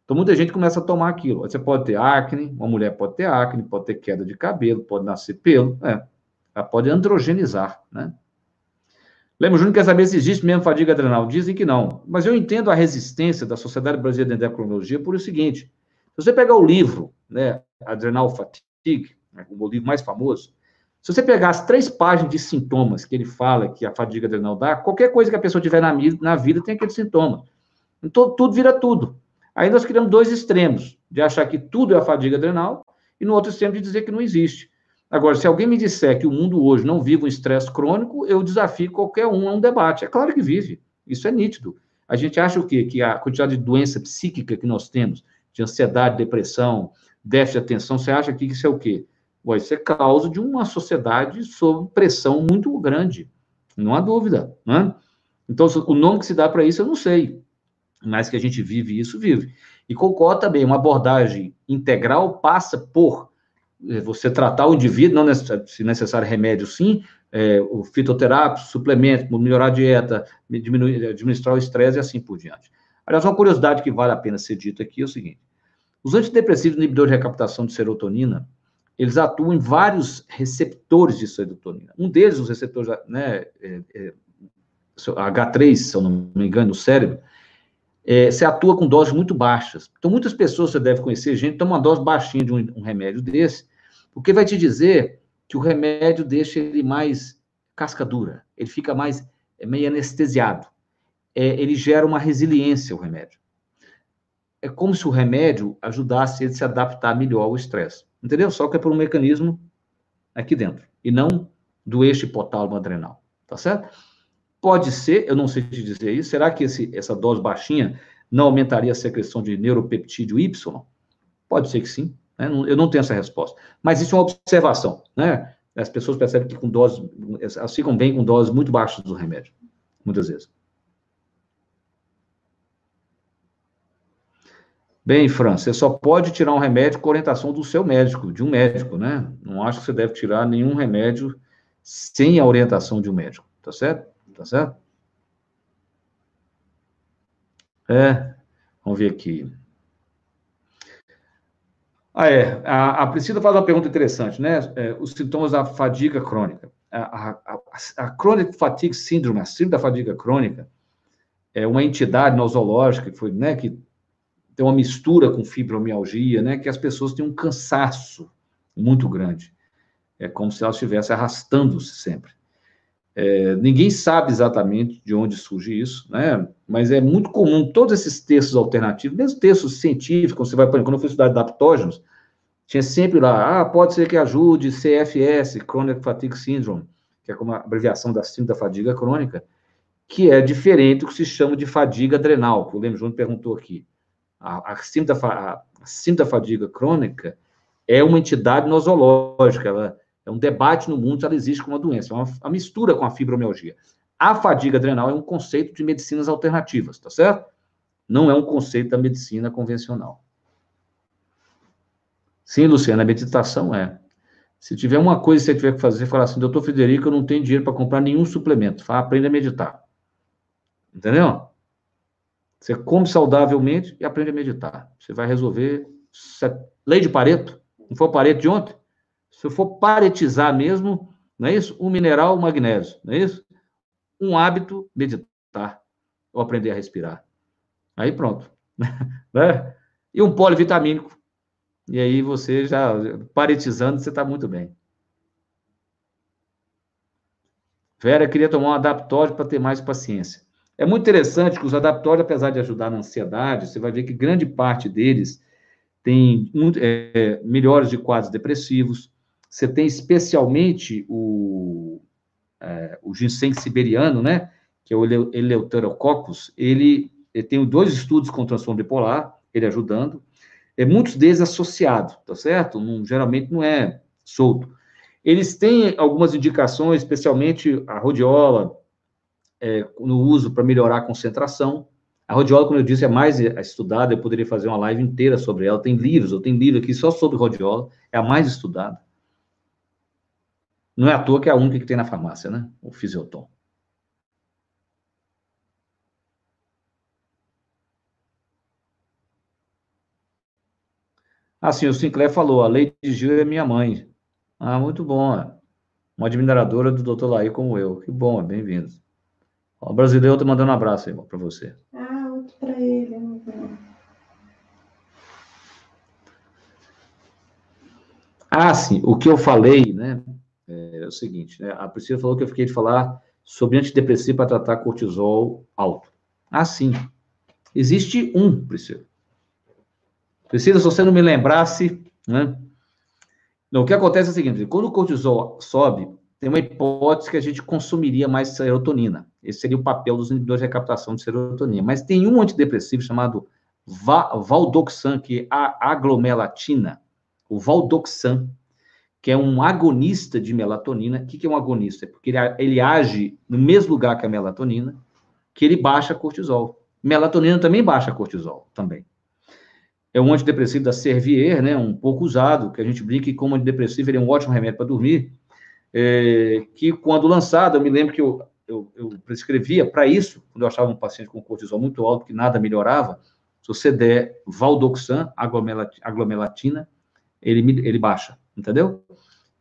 Então, muita gente começa a tomar aquilo. Você pode ter acne, uma mulher pode ter acne, pode ter queda de cabelo, pode nascer pelo, é. Ela pode androgenizar, né? Lembra, Júnior quer saber se existe mesmo fadiga adrenal. Dizem que não. Mas eu entendo a resistência da Sociedade Brasileira de Endocrinologia por o seguinte: se você pegar o livro, né, Adrenal Fatigue, né, o livro mais famoso, se você pegar as três páginas de sintomas que ele fala que a fadiga adrenal dá, qualquer coisa que a pessoa tiver na, na vida tem aquele sintoma. Então, tudo vira tudo. Aí nós criamos dois extremos, de achar que tudo é a fadiga adrenal, e no outro extremo de dizer que não existe. Agora, se alguém me disser que o mundo hoje não vive um estresse crônico, eu desafio qualquer um a um debate. É claro que vive, isso é nítido. A gente acha o quê? Que a quantidade de doença psíquica que nós temos, de ansiedade, depressão, déficit de atenção, você acha que isso é o quê? Bom, isso é causa de uma sociedade sob pressão muito grande, não há dúvida, né? Então, o nome que se dá para isso eu não sei, mas que a gente vive isso, vive. E concordo também, uma abordagem integral passa por eh, você tratar o indivíduo, não necessário, se necessário remédio sim, é, o fitoterápico, suplemento, melhorar a dieta, diminuir, administrar o estresse e assim por diante. Aliás, uma curiosidade que vale a pena ser dita aqui é o seguinte: os antidepressivos inibidores de recaptação de serotonina, eles atuam em vários receptores de serotonina. Um deles, os receptores né, é, é, H3, se eu não me engano, no cérebro, é, você atua com doses muito baixas. Então, muitas pessoas você deve conhecer, gente, toma uma dose baixinha de um, um remédio desse, porque vai te dizer que o remédio deixa ele mais casca dura, ele fica mais é, meio anestesiado. É, ele gera uma resiliência, o remédio. É como se o remédio ajudasse ele a se adaptar melhor ao estresse. Entendeu? Só que é por um mecanismo aqui dentro, e não do eixo hipotálamo adrenal. Tá certo? Pode ser, eu não sei te dizer isso, será que esse, essa dose baixinha não aumentaria a secreção de neuropeptídeo Y? Pode ser que sim, né? eu não tenho essa resposta. Mas isso é uma observação, né? As pessoas percebem que com doses, elas ficam bem com doses muito baixas do remédio, muitas vezes. Bem, Fran, você só pode tirar um remédio com orientação do seu médico, de um médico, né? Não acho que você deve tirar nenhum remédio sem a orientação de um médico, tá certo? Tá certo? É, vamos ver aqui. Ah, é. A, a Priscila faz uma pergunta interessante, né? É, os sintomas da fadiga crônica. A, a, a, Chronic Fatigue Syndrome, a síndrome da fadiga crônica, é uma entidade nosológica que foi, né, que tem uma mistura com fibromialgia, né, que as pessoas têm um cansaço muito grande. É como se elas estivessem arrastando-se sempre. É, ninguém sabe exatamente de onde surge isso, né? Mas é muito comum todos esses textos alternativos, mesmo textos científicos, você vai, quando eu fui estudar adaptógenos, tinha sempre lá, ah, pode ser que ajude CFS, Chronic Fatigue Syndrome, que é como a abreviação da síndrome da fadiga crônica, que é diferente do que se chama de fadiga adrenal, que o Leme Júnior perguntou aqui. A, a, síndrome da, a síndrome da fadiga crônica é uma entidade nosológica, ela é um debate no mundo se ela existe como uma doença, é uma, uma mistura com a fibromialgia. A fadiga adrenal é um conceito de medicinas alternativas, tá certo? Não é um conceito da medicina convencional. Sim, Luciana, a meditação é. Se tiver uma coisa que você tiver que fazer, falar assim, doutor Frederico, eu não tenho dinheiro para comprar nenhum suplemento. Fala, aprenda a meditar. Entendeu? Você come saudavelmente e aprende a meditar. Você vai resolver. Lei de Pareto. Não foi o Pareto de ontem? Se eu for paretizar mesmo, não é isso? Um mineral, um magnésio, não é isso? Um hábito, meditar, ou aprender a respirar. Aí pronto. [laughs] né? E um polivitamínico. E aí você já, paretizando, você está muito bem. Vera queria tomar um adaptório para ter mais paciência. É muito interessante que os adaptórios, apesar de ajudar na ansiedade, você vai ver que grande parte deles tem é, melhores de quadros depressivos, você tem especialmente o, é, o ginseng siberiano, né? Que é o Eleuterococcus. Ele, ele tem dois estudos com transtorno bipolar, ele ajudando. É, muitos deles associados, tá certo? Não, geralmente não é solto. Eles têm algumas indicações, especialmente a rodiola, é, no uso para melhorar a concentração. A rodiola, como eu disse, é mais estudada, eu poderia fazer uma live inteira sobre ela. Tem livros, eu tenho livro aqui só sobre rodiola, é a mais estudada. Não é à toa que é a única que tem na farmácia, né? O Fisioton. Ah, sim, o Sinclair falou, a Lady Gil é minha mãe. Ah, muito bom. Uma admiradora do Dr. Laí como eu. Que bom, bem-vindo. O brasileiro tá mandando um abraço aí para você. Ah, outro para ele. Ah, sim, o que eu falei, né? É, o seguinte, né? A Priscila falou que eu fiquei de falar sobre antidepressivo para tratar cortisol alto. Ah, sim. Existe um, Priscila. Priscila, se você não me lembrasse, né? Não, o que acontece é o seguinte, quando o cortisol sobe, tem uma hipótese que a gente consumiria mais serotonina. Esse seria o papel dos inibidores de recaptação de serotonina. Mas tem um antidepressivo chamado valdoxan, que é a aglomelatina, o valdoxan, que é um agonista de melatonina. O que é um agonista? É porque ele, ele age no mesmo lugar que a melatonina, que ele baixa cortisol. Melatonina também baixa cortisol, também. É um antidepressivo da Servier, né, um pouco usado, que a gente brinca que como antidepressivo ele é um ótimo remédio para dormir, é, que quando lançado, eu me lembro que eu, eu, eu prescrevia para isso, quando eu achava um paciente com cortisol muito alto, que nada melhorava, se você der Valdoxan, aglomelatina, ele, ele baixa, entendeu?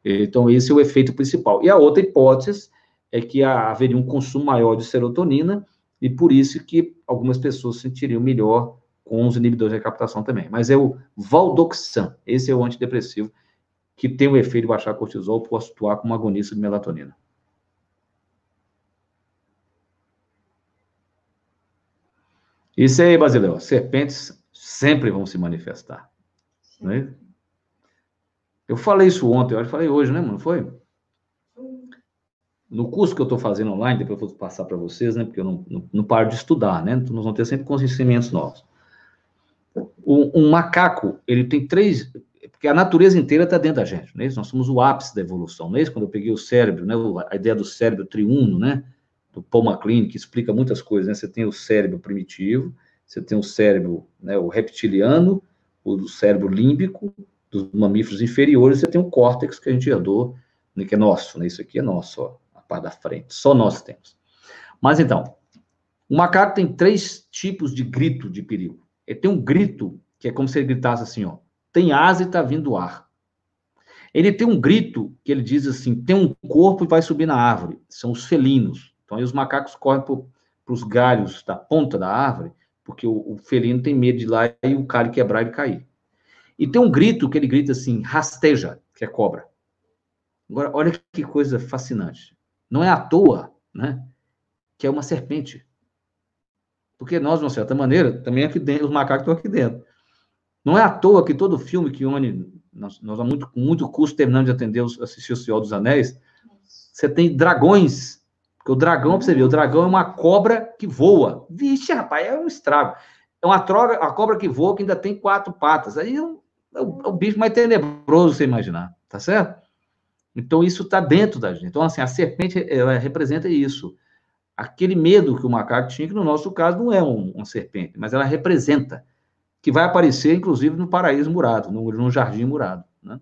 Então, esse é o efeito principal. E a outra hipótese é que haveria um consumo maior de serotonina, e por isso que algumas pessoas se sentiriam melhor com os inibidores de recaptação também. Mas é o Valdoxan, esse é o antidepressivo que tem o efeito de baixar cortisol, por atuar como agonista de melatonina. Isso aí, Basileu. Serpentes sempre vão se manifestar. Não é? Eu falei isso ontem, eu falei hoje, né, mano? Foi? No curso que eu estou fazendo online, depois eu vou passar para vocês, né? Porque eu não, não, não, paro de estudar, né? Nós vamos ter sempre conhecimentos novos. O, um macaco, ele tem três. Porque a natureza inteira está dentro da gente, né? Nós somos o ápice da evolução, não é isso? Quando eu peguei o cérebro, né? A ideia do cérebro triuno, né? Do Paul MacLean, que explica muitas coisas, né? Você tem o cérebro primitivo, você tem o cérebro, né? O reptiliano, o cérebro límbico, dos mamíferos inferiores, você tem o córtex que a gente herdou, né, que é nosso, né? Isso aqui é nosso, ó, a parte da frente. Só nós temos. Mas então, o macaco tem três tipos de grito de perigo. Ele tem um grito que é como se ele gritasse assim, ó, tem asa e está vindo ar. Ele tem um grito que ele diz assim, tem um corpo e vai subir na árvore. São os felinos. Então aí os macacos correm para os galhos da ponta da árvore, porque o, o felino tem medo de ir lá e o galho quebrar e cair. E tem um grito que ele grita assim, rasteja, que é cobra. Agora, olha que coisa fascinante. Não é à toa, né, que é uma serpente. Porque nós, de uma certa maneira, também aqui dentro, os macacos estão aqui dentro. Não é à toa que todo filme que une, nós, nós muito, com muito custo terminamos de atender, assistir o Senhor dos Anéis, você tem dragões. Porque o dragão, para você ver, o dragão é uma cobra que voa. Vixe, rapaz, é um estrago. É uma, troga, uma cobra que voa que ainda tem quatro patas. Aí é, um, o, é o bicho mais tenebroso você imaginar, tá certo? Então, isso está dentro da gente. Então, assim, a serpente ela representa isso. Aquele medo que o macaco tinha, que no nosso caso não é um, uma serpente, mas ela representa, que vai aparecer, inclusive, no paraíso murado, no, no jardim murado. Né?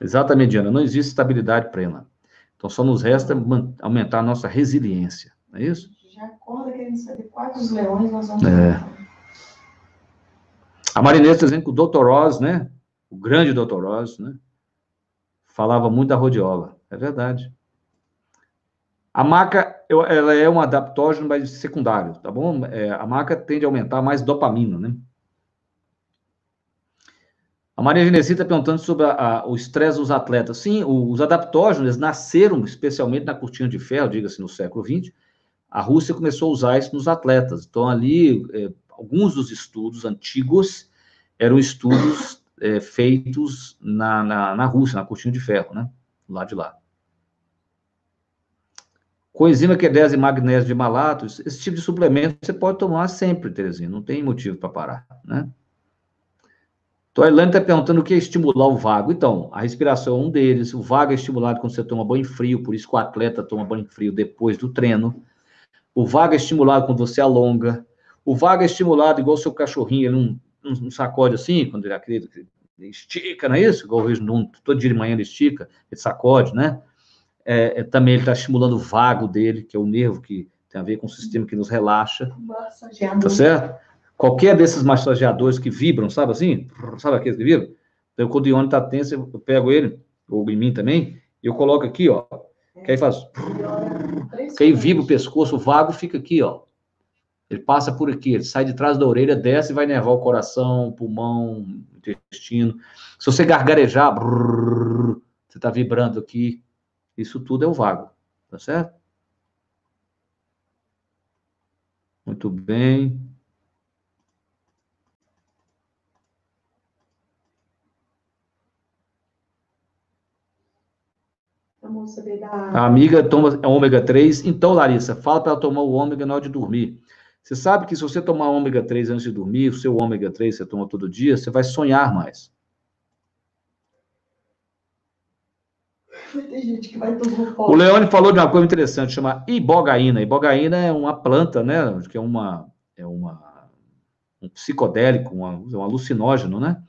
Exatamente, Diana. Não existe estabilidade plena. Então, só nos resta aumentar a nossa resiliência. Não é isso? Já acorda querendo saber quais leões nós vamos. É. A Marinês está dizendo que o Dr. Oz, né? O grande Dr. Oz, né? Falava muito da rodiola. É verdade. A maca, ela é um adaptógeno, mas secundário, tá bom? É, a maca tende a aumentar mais dopamina, né? A Maria Genesi está perguntando sobre a, a, o estresse dos atletas. Sim, os adaptógenos nasceram especialmente na cortina de ferro, diga-se, no século XX. A Rússia começou a usar isso nos atletas. Então, ali, é, alguns dos estudos antigos eram estudos é, feitos na, na, na Rússia, na cortina de ferro, né? Lá de lá. Coenzima Q10 e magnésio de malato, esse tipo de suplemento você pode tomar sempre, Terezinha, não tem motivo para parar, né? Então, a Elaine está perguntando o que é estimular o vago. Então, a respiração é um deles. O vago é estimulado quando você toma banho frio, por isso que o atleta toma banho frio depois do treino. O vago é estimulado quando você alonga. O vago é estimulado igual o seu cachorrinho, ele não, não sacode assim, quando ele acredita, ele estica, não é isso? Igual eu vejo todo dia de manhã ele estica, ele sacode, né? é, é, também ele está estimulando o vago dele, que é o nervo que tem a ver com o sistema que nos relaxa. Tá certo? Qualquer desses massageadores que vibram, sabe assim? Sabe aqueles que vibram? Então, quando o Ione está tenso, eu pego ele, ou em mim também, e eu coloco aqui, ó. Que aí faz. Que aí vibra o pescoço, o vago fica aqui, ó. Ele passa por aqui, ele sai de trás da orelha, desce e vai nervar o coração, pulmão, intestino. Se você gargarejar, brrr, você está vibrando aqui, isso tudo é o vago, tá certo? Muito bem. A amiga toma ômega 3. Então, Larissa, fala para ela tomar o ômega na hora de dormir. Você sabe que se você tomar ômega 3 antes de dormir, o seu ômega 3 você toma todo dia, você vai sonhar mais. Tem gente que vai tomar O Leone falou de uma coisa interessante, chama ibogaína. Ibogaína é uma planta, né? Que é uma, é uma um psicodélico, uma, um alucinógeno, né?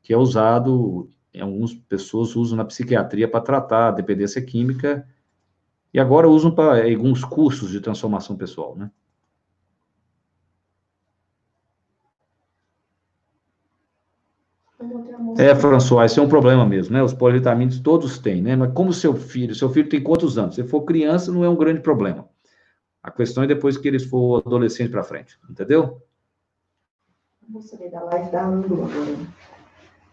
Que é usado, algumas pessoas usam na psiquiatria para tratar a dependência química e agora usam para alguns cursos de transformação pessoal, né? É, François, esse é um problema mesmo, né? Os polivitamínicos todos têm, né? Mas como seu filho, seu filho tem quantos anos? Se for criança, não é um grande problema. A questão é depois que eles for adolescente para frente, entendeu? Vou saber da live da Ângulo agora.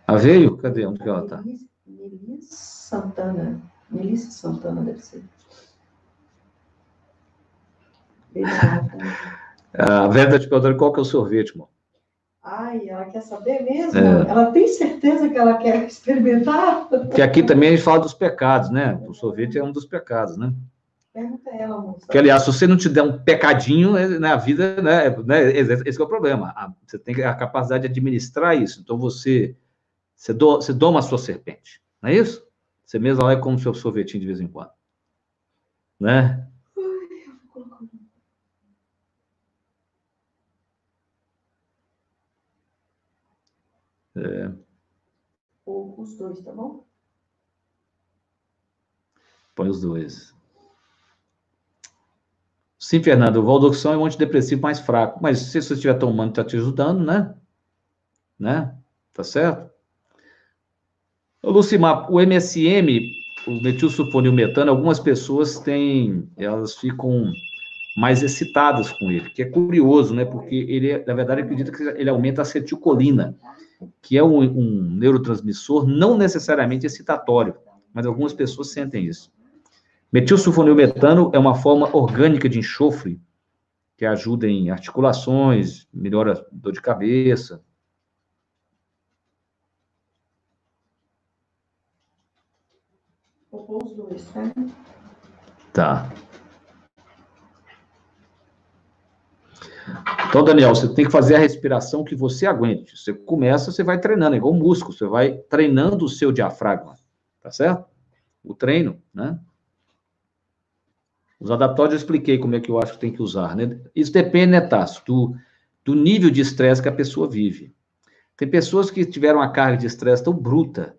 Ah, veio? Cadê? Onde que ela tá? Melissa Santana. Melissa Santana deve ser. [laughs] A Verda te perguntando qual que é o sorvete, irmão. Ai, ela quer saber mesmo? É. Ela tem certeza que ela quer experimentar? Porque aqui também a gente fala dos pecados, né? O sorvete é um dos pecados, né? Pergunta ela, moça. Porque, aliás, se você não te der um pecadinho na né, vida, né, né, esse é o problema. Você tem a capacidade de administrar isso. Então, você, você, do, você doma a sua serpente, não é isso? Você mesmo vai como seu sorvetinho de vez em quando. Né? É. Ou os dois, tá bom? Põe os dois. Sim, Fernando, o Valdoxão é um antidepressivo mais fraco, mas se você estiver tomando, está te ajudando, né? Né? Tá certo? Lucimar, o MSM, o metilsulfonil metano, algumas pessoas têm, elas ficam mais excitadas com ele, que é curioso, né? Porque ele, na verdade, acredita que ele aumenta a acetilcolina que é um, um neurotransmissor não necessariamente excitatório, mas algumas pessoas sentem isso. Metilsulfonilmetano é uma forma orgânica de enxofre que ajuda em articulações, melhora dor de cabeça. Os dois, tá? Tá. Então, Daniel, você tem que fazer a respiração que você aguente. Você começa, você vai treinando, é igual um músculo, você vai treinando o seu diafragma, tá certo? O treino, né? Os adaptórios eu expliquei como é que eu acho que tem que usar, né? Isso depende, né, Tasso, do, do nível de estresse que a pessoa vive. Tem pessoas que tiveram uma carga de estresse tão bruta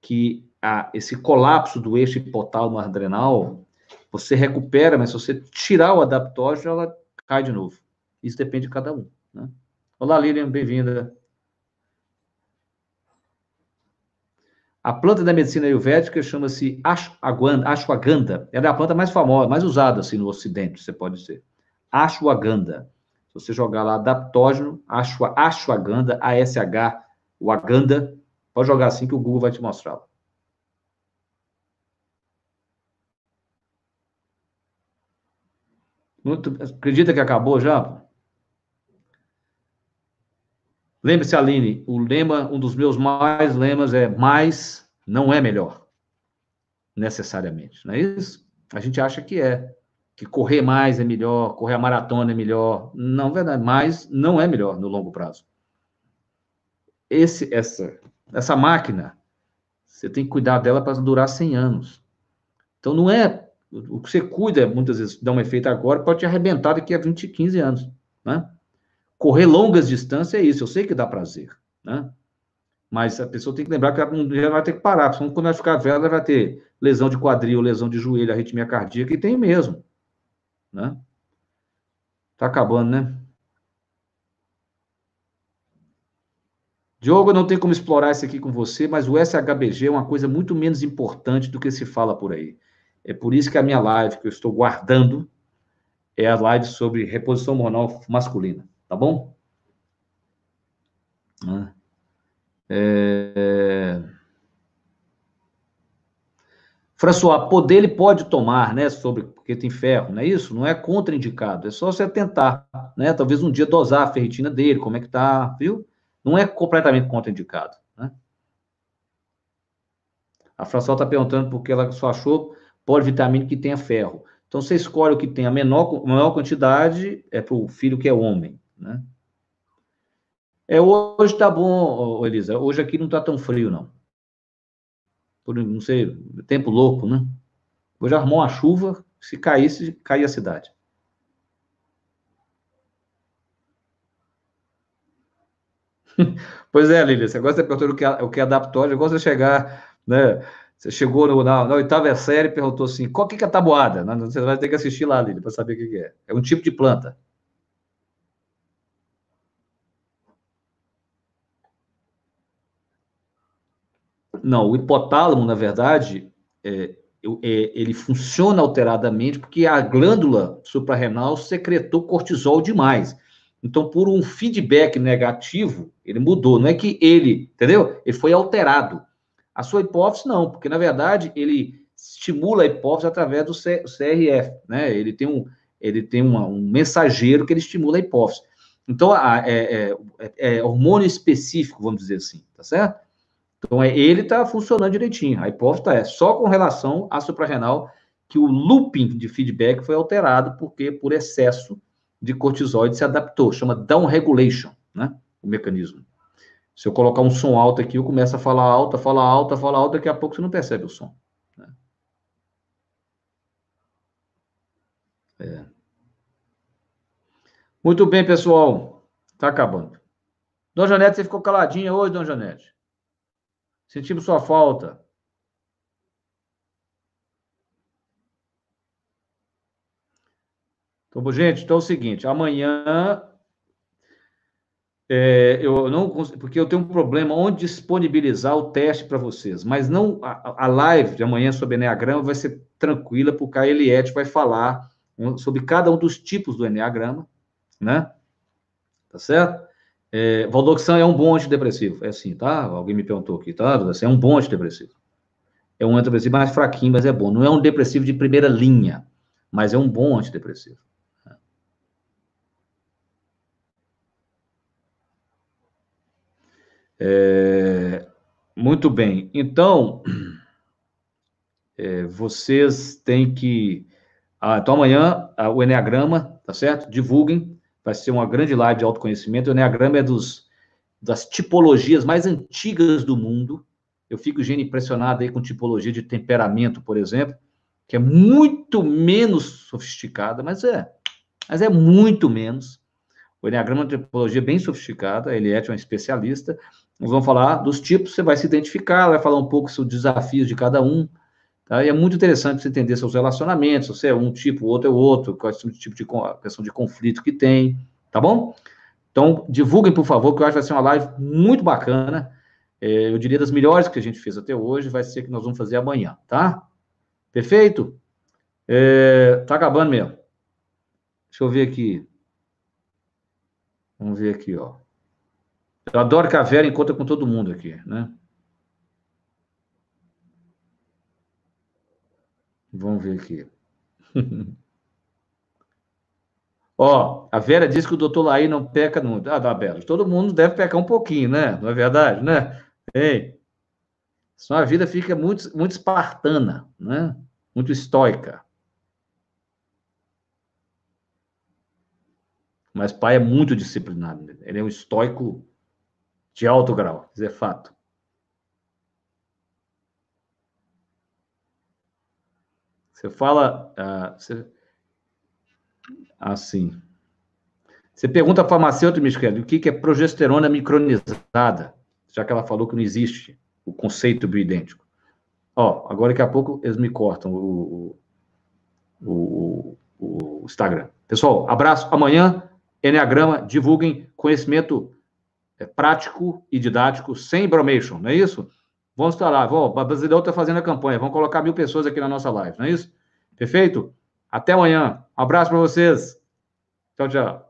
que a, esse colapso do eixo hipotálamo adrenal, você recupera, mas se você tirar o adaptógeno, ela cai de novo. Isso depende de cada um. Né? Olá, Lilian, bem-vinda. A planta da medicina ayurvédica chama-se ashwagandha. Ela é a planta mais famosa, mais usada assim no ocidente, você pode dizer. Ashwagandha. Se você jogar lá adaptógeno, A-S-H, aganda, pode jogar assim que o Google vai te mostrar. Muito, acredita que acabou já? Lembre-se, Aline, o lema, um dos meus mais lemas é mais não é melhor. Necessariamente, não é isso? A gente acha que é. Que correr mais é melhor, correr a maratona é melhor. Não, verdade, mais não é melhor no longo prazo. Esse, essa, essa máquina, você tem que cuidar dela para durar 100 anos. Então, não é. O que você cuida, muitas vezes, dá um efeito agora, pode te arrebentar daqui a 20, 15 anos. Né? Correr longas distâncias é isso, eu sei que dá prazer, né? Mas a pessoa tem que lembrar que ela vai ter que parar, porque quando ela ficar velha, ela vai ter lesão de quadril, lesão de joelho, arritmia cardíaca, e tem mesmo, né? Tá acabando, né? Diogo, não tem como explorar isso aqui com você, mas o SHBG é uma coisa muito menos importante do que se fala por aí. É por isso que a minha live, que eu estou guardando, é a live sobre reposição hormonal masculina. Tá bom? Né? É... François, poder ele pode tomar, né, sobre, porque tem ferro, não é isso? Não é contraindicado, é só você tentar, né, talvez um dia dosar a ferritina dele, como é que tá, viu? Não é completamente contraindicado, né? A François está perguntando porque ela só achou polivitamínico que tenha ferro. Então, você escolhe o que tem a menor, maior quantidade, é para o filho que é homem, né? É, hoje tá bom, Elisa. Hoje aqui não tá tão frio, não. Por, não sei, tempo louco, né? Hoje arrumou uma chuva, se caísse, caía a cidade. [laughs] pois é, Lívia, você gosta de perguntar o que, o que é adaptório, gosta de chegar, né? Você chegou no, na, na, oitava série e perguntou assim: qual que é a tabuada? Você vai ter que assistir lá, Lívia, para saber o que é. É um tipo de planta. Não, o hipotálamo, na verdade, é, é, ele funciona alteradamente porque a glândula suprarrenal secretou cortisol demais. Então, por um feedback negativo, ele mudou. Não é que ele, entendeu? Ele foi alterado. A sua hipófise, não, porque, na verdade, ele estimula a hipófise através do CRF, né? Ele tem um, ele tem uma, um mensageiro que ele estimula a hipófise. Então, a, é, é, é hormônio específico, vamos dizer assim, tá certo? Então, é, ele está funcionando direitinho. A hipófise é só com relação à suprarrenal que o looping de feedback foi alterado, porque por excesso de cortisol se adaptou. Chama down regulation, né? O mecanismo. Se eu colocar um som alto aqui, eu começo a falar alto, falar alto, falar alto, daqui a pouco você não percebe o som. Né? É. Muito bem, pessoal. Está acabando. Dona Janete, você ficou caladinha hoje, Dona Janete? Sentimos sua falta. Então, gente, então é o seguinte, amanhã é, eu não porque eu tenho um problema onde disponibilizar o teste para vocês, mas não a, a, live de amanhã sobre Enneagrama vai ser tranquila, porque a Eliette vai falar sobre cada um dos tipos do Enneagrama, né? Tá certo? É, Valdoxan é um bom antidepressivo. É assim, tá? Alguém me perguntou aqui, tá? É um bom antidepressivo. É um antidepressivo mais fraquinho, mas é bom. Não é um depressivo de primeira linha, mas é um bom antidepressivo. É, muito bem. Então, é, vocês têm que. Ah, então, amanhã, o Enneagrama, tá certo? Divulguem vai ser uma grande live de autoconhecimento. O Enneagrama é dos, das tipologias mais antigas do mundo. Eu fico, gente, impressionado aí com tipologia de temperamento, por exemplo, que é muito menos sofisticada, mas é, mas é muito menos. O Enneagrama é uma tipologia bem sofisticada, Eliette é uma especialista. Nós vamos falar dos tipos, você vai se identificar, vai falar um pouco sobre os desafios de cada um. Tá? E é muito interessante você entender seus relacionamentos, se é um tipo, o outro é o outro, qual é o tipo de questão de conflito que tem, tá bom? Então, divulguem, por favor, que eu acho que vai ser uma live muito bacana. É, eu diria das melhores que a gente fez até hoje, vai ser que nós vamos fazer amanhã, tá? Perfeito? É, tá acabando mesmo. Deixa eu ver aqui. Vamos ver aqui, ó. Eu adoro que a Vera encontra com todo mundo aqui, né? Vamos ver aqui. [laughs] Ó, a Vera disse que o doutor Laí não peca muito. Ah, tá, Bela. Todo mundo deve pecar um pouquinho, né? Não é verdade, né? Ei. Senão a vida fica muito, muito espartana, né? Muito estoica. Mas pai é muito disciplinado. Ele é um estoico de alto grau, isso é fato. Você fala uh, você, assim. Você pergunta a farmacêutica, Michele, o que, que é progesterona micronizada, já que ela falou que não existe o conceito bioidêntico. Ó, agora daqui a pouco eles me cortam o, o, o, o Instagram. Pessoal, abraço. Amanhã, Enneagrama, divulguem conhecimento é, prático e didático sem bromation, não é isso? Vamos estar lá. O Brasileirão está fazendo a campanha. Vamos colocar mil pessoas aqui na nossa live, não é isso? Perfeito? Até amanhã. Um abraço para vocês. Tchau, tchau.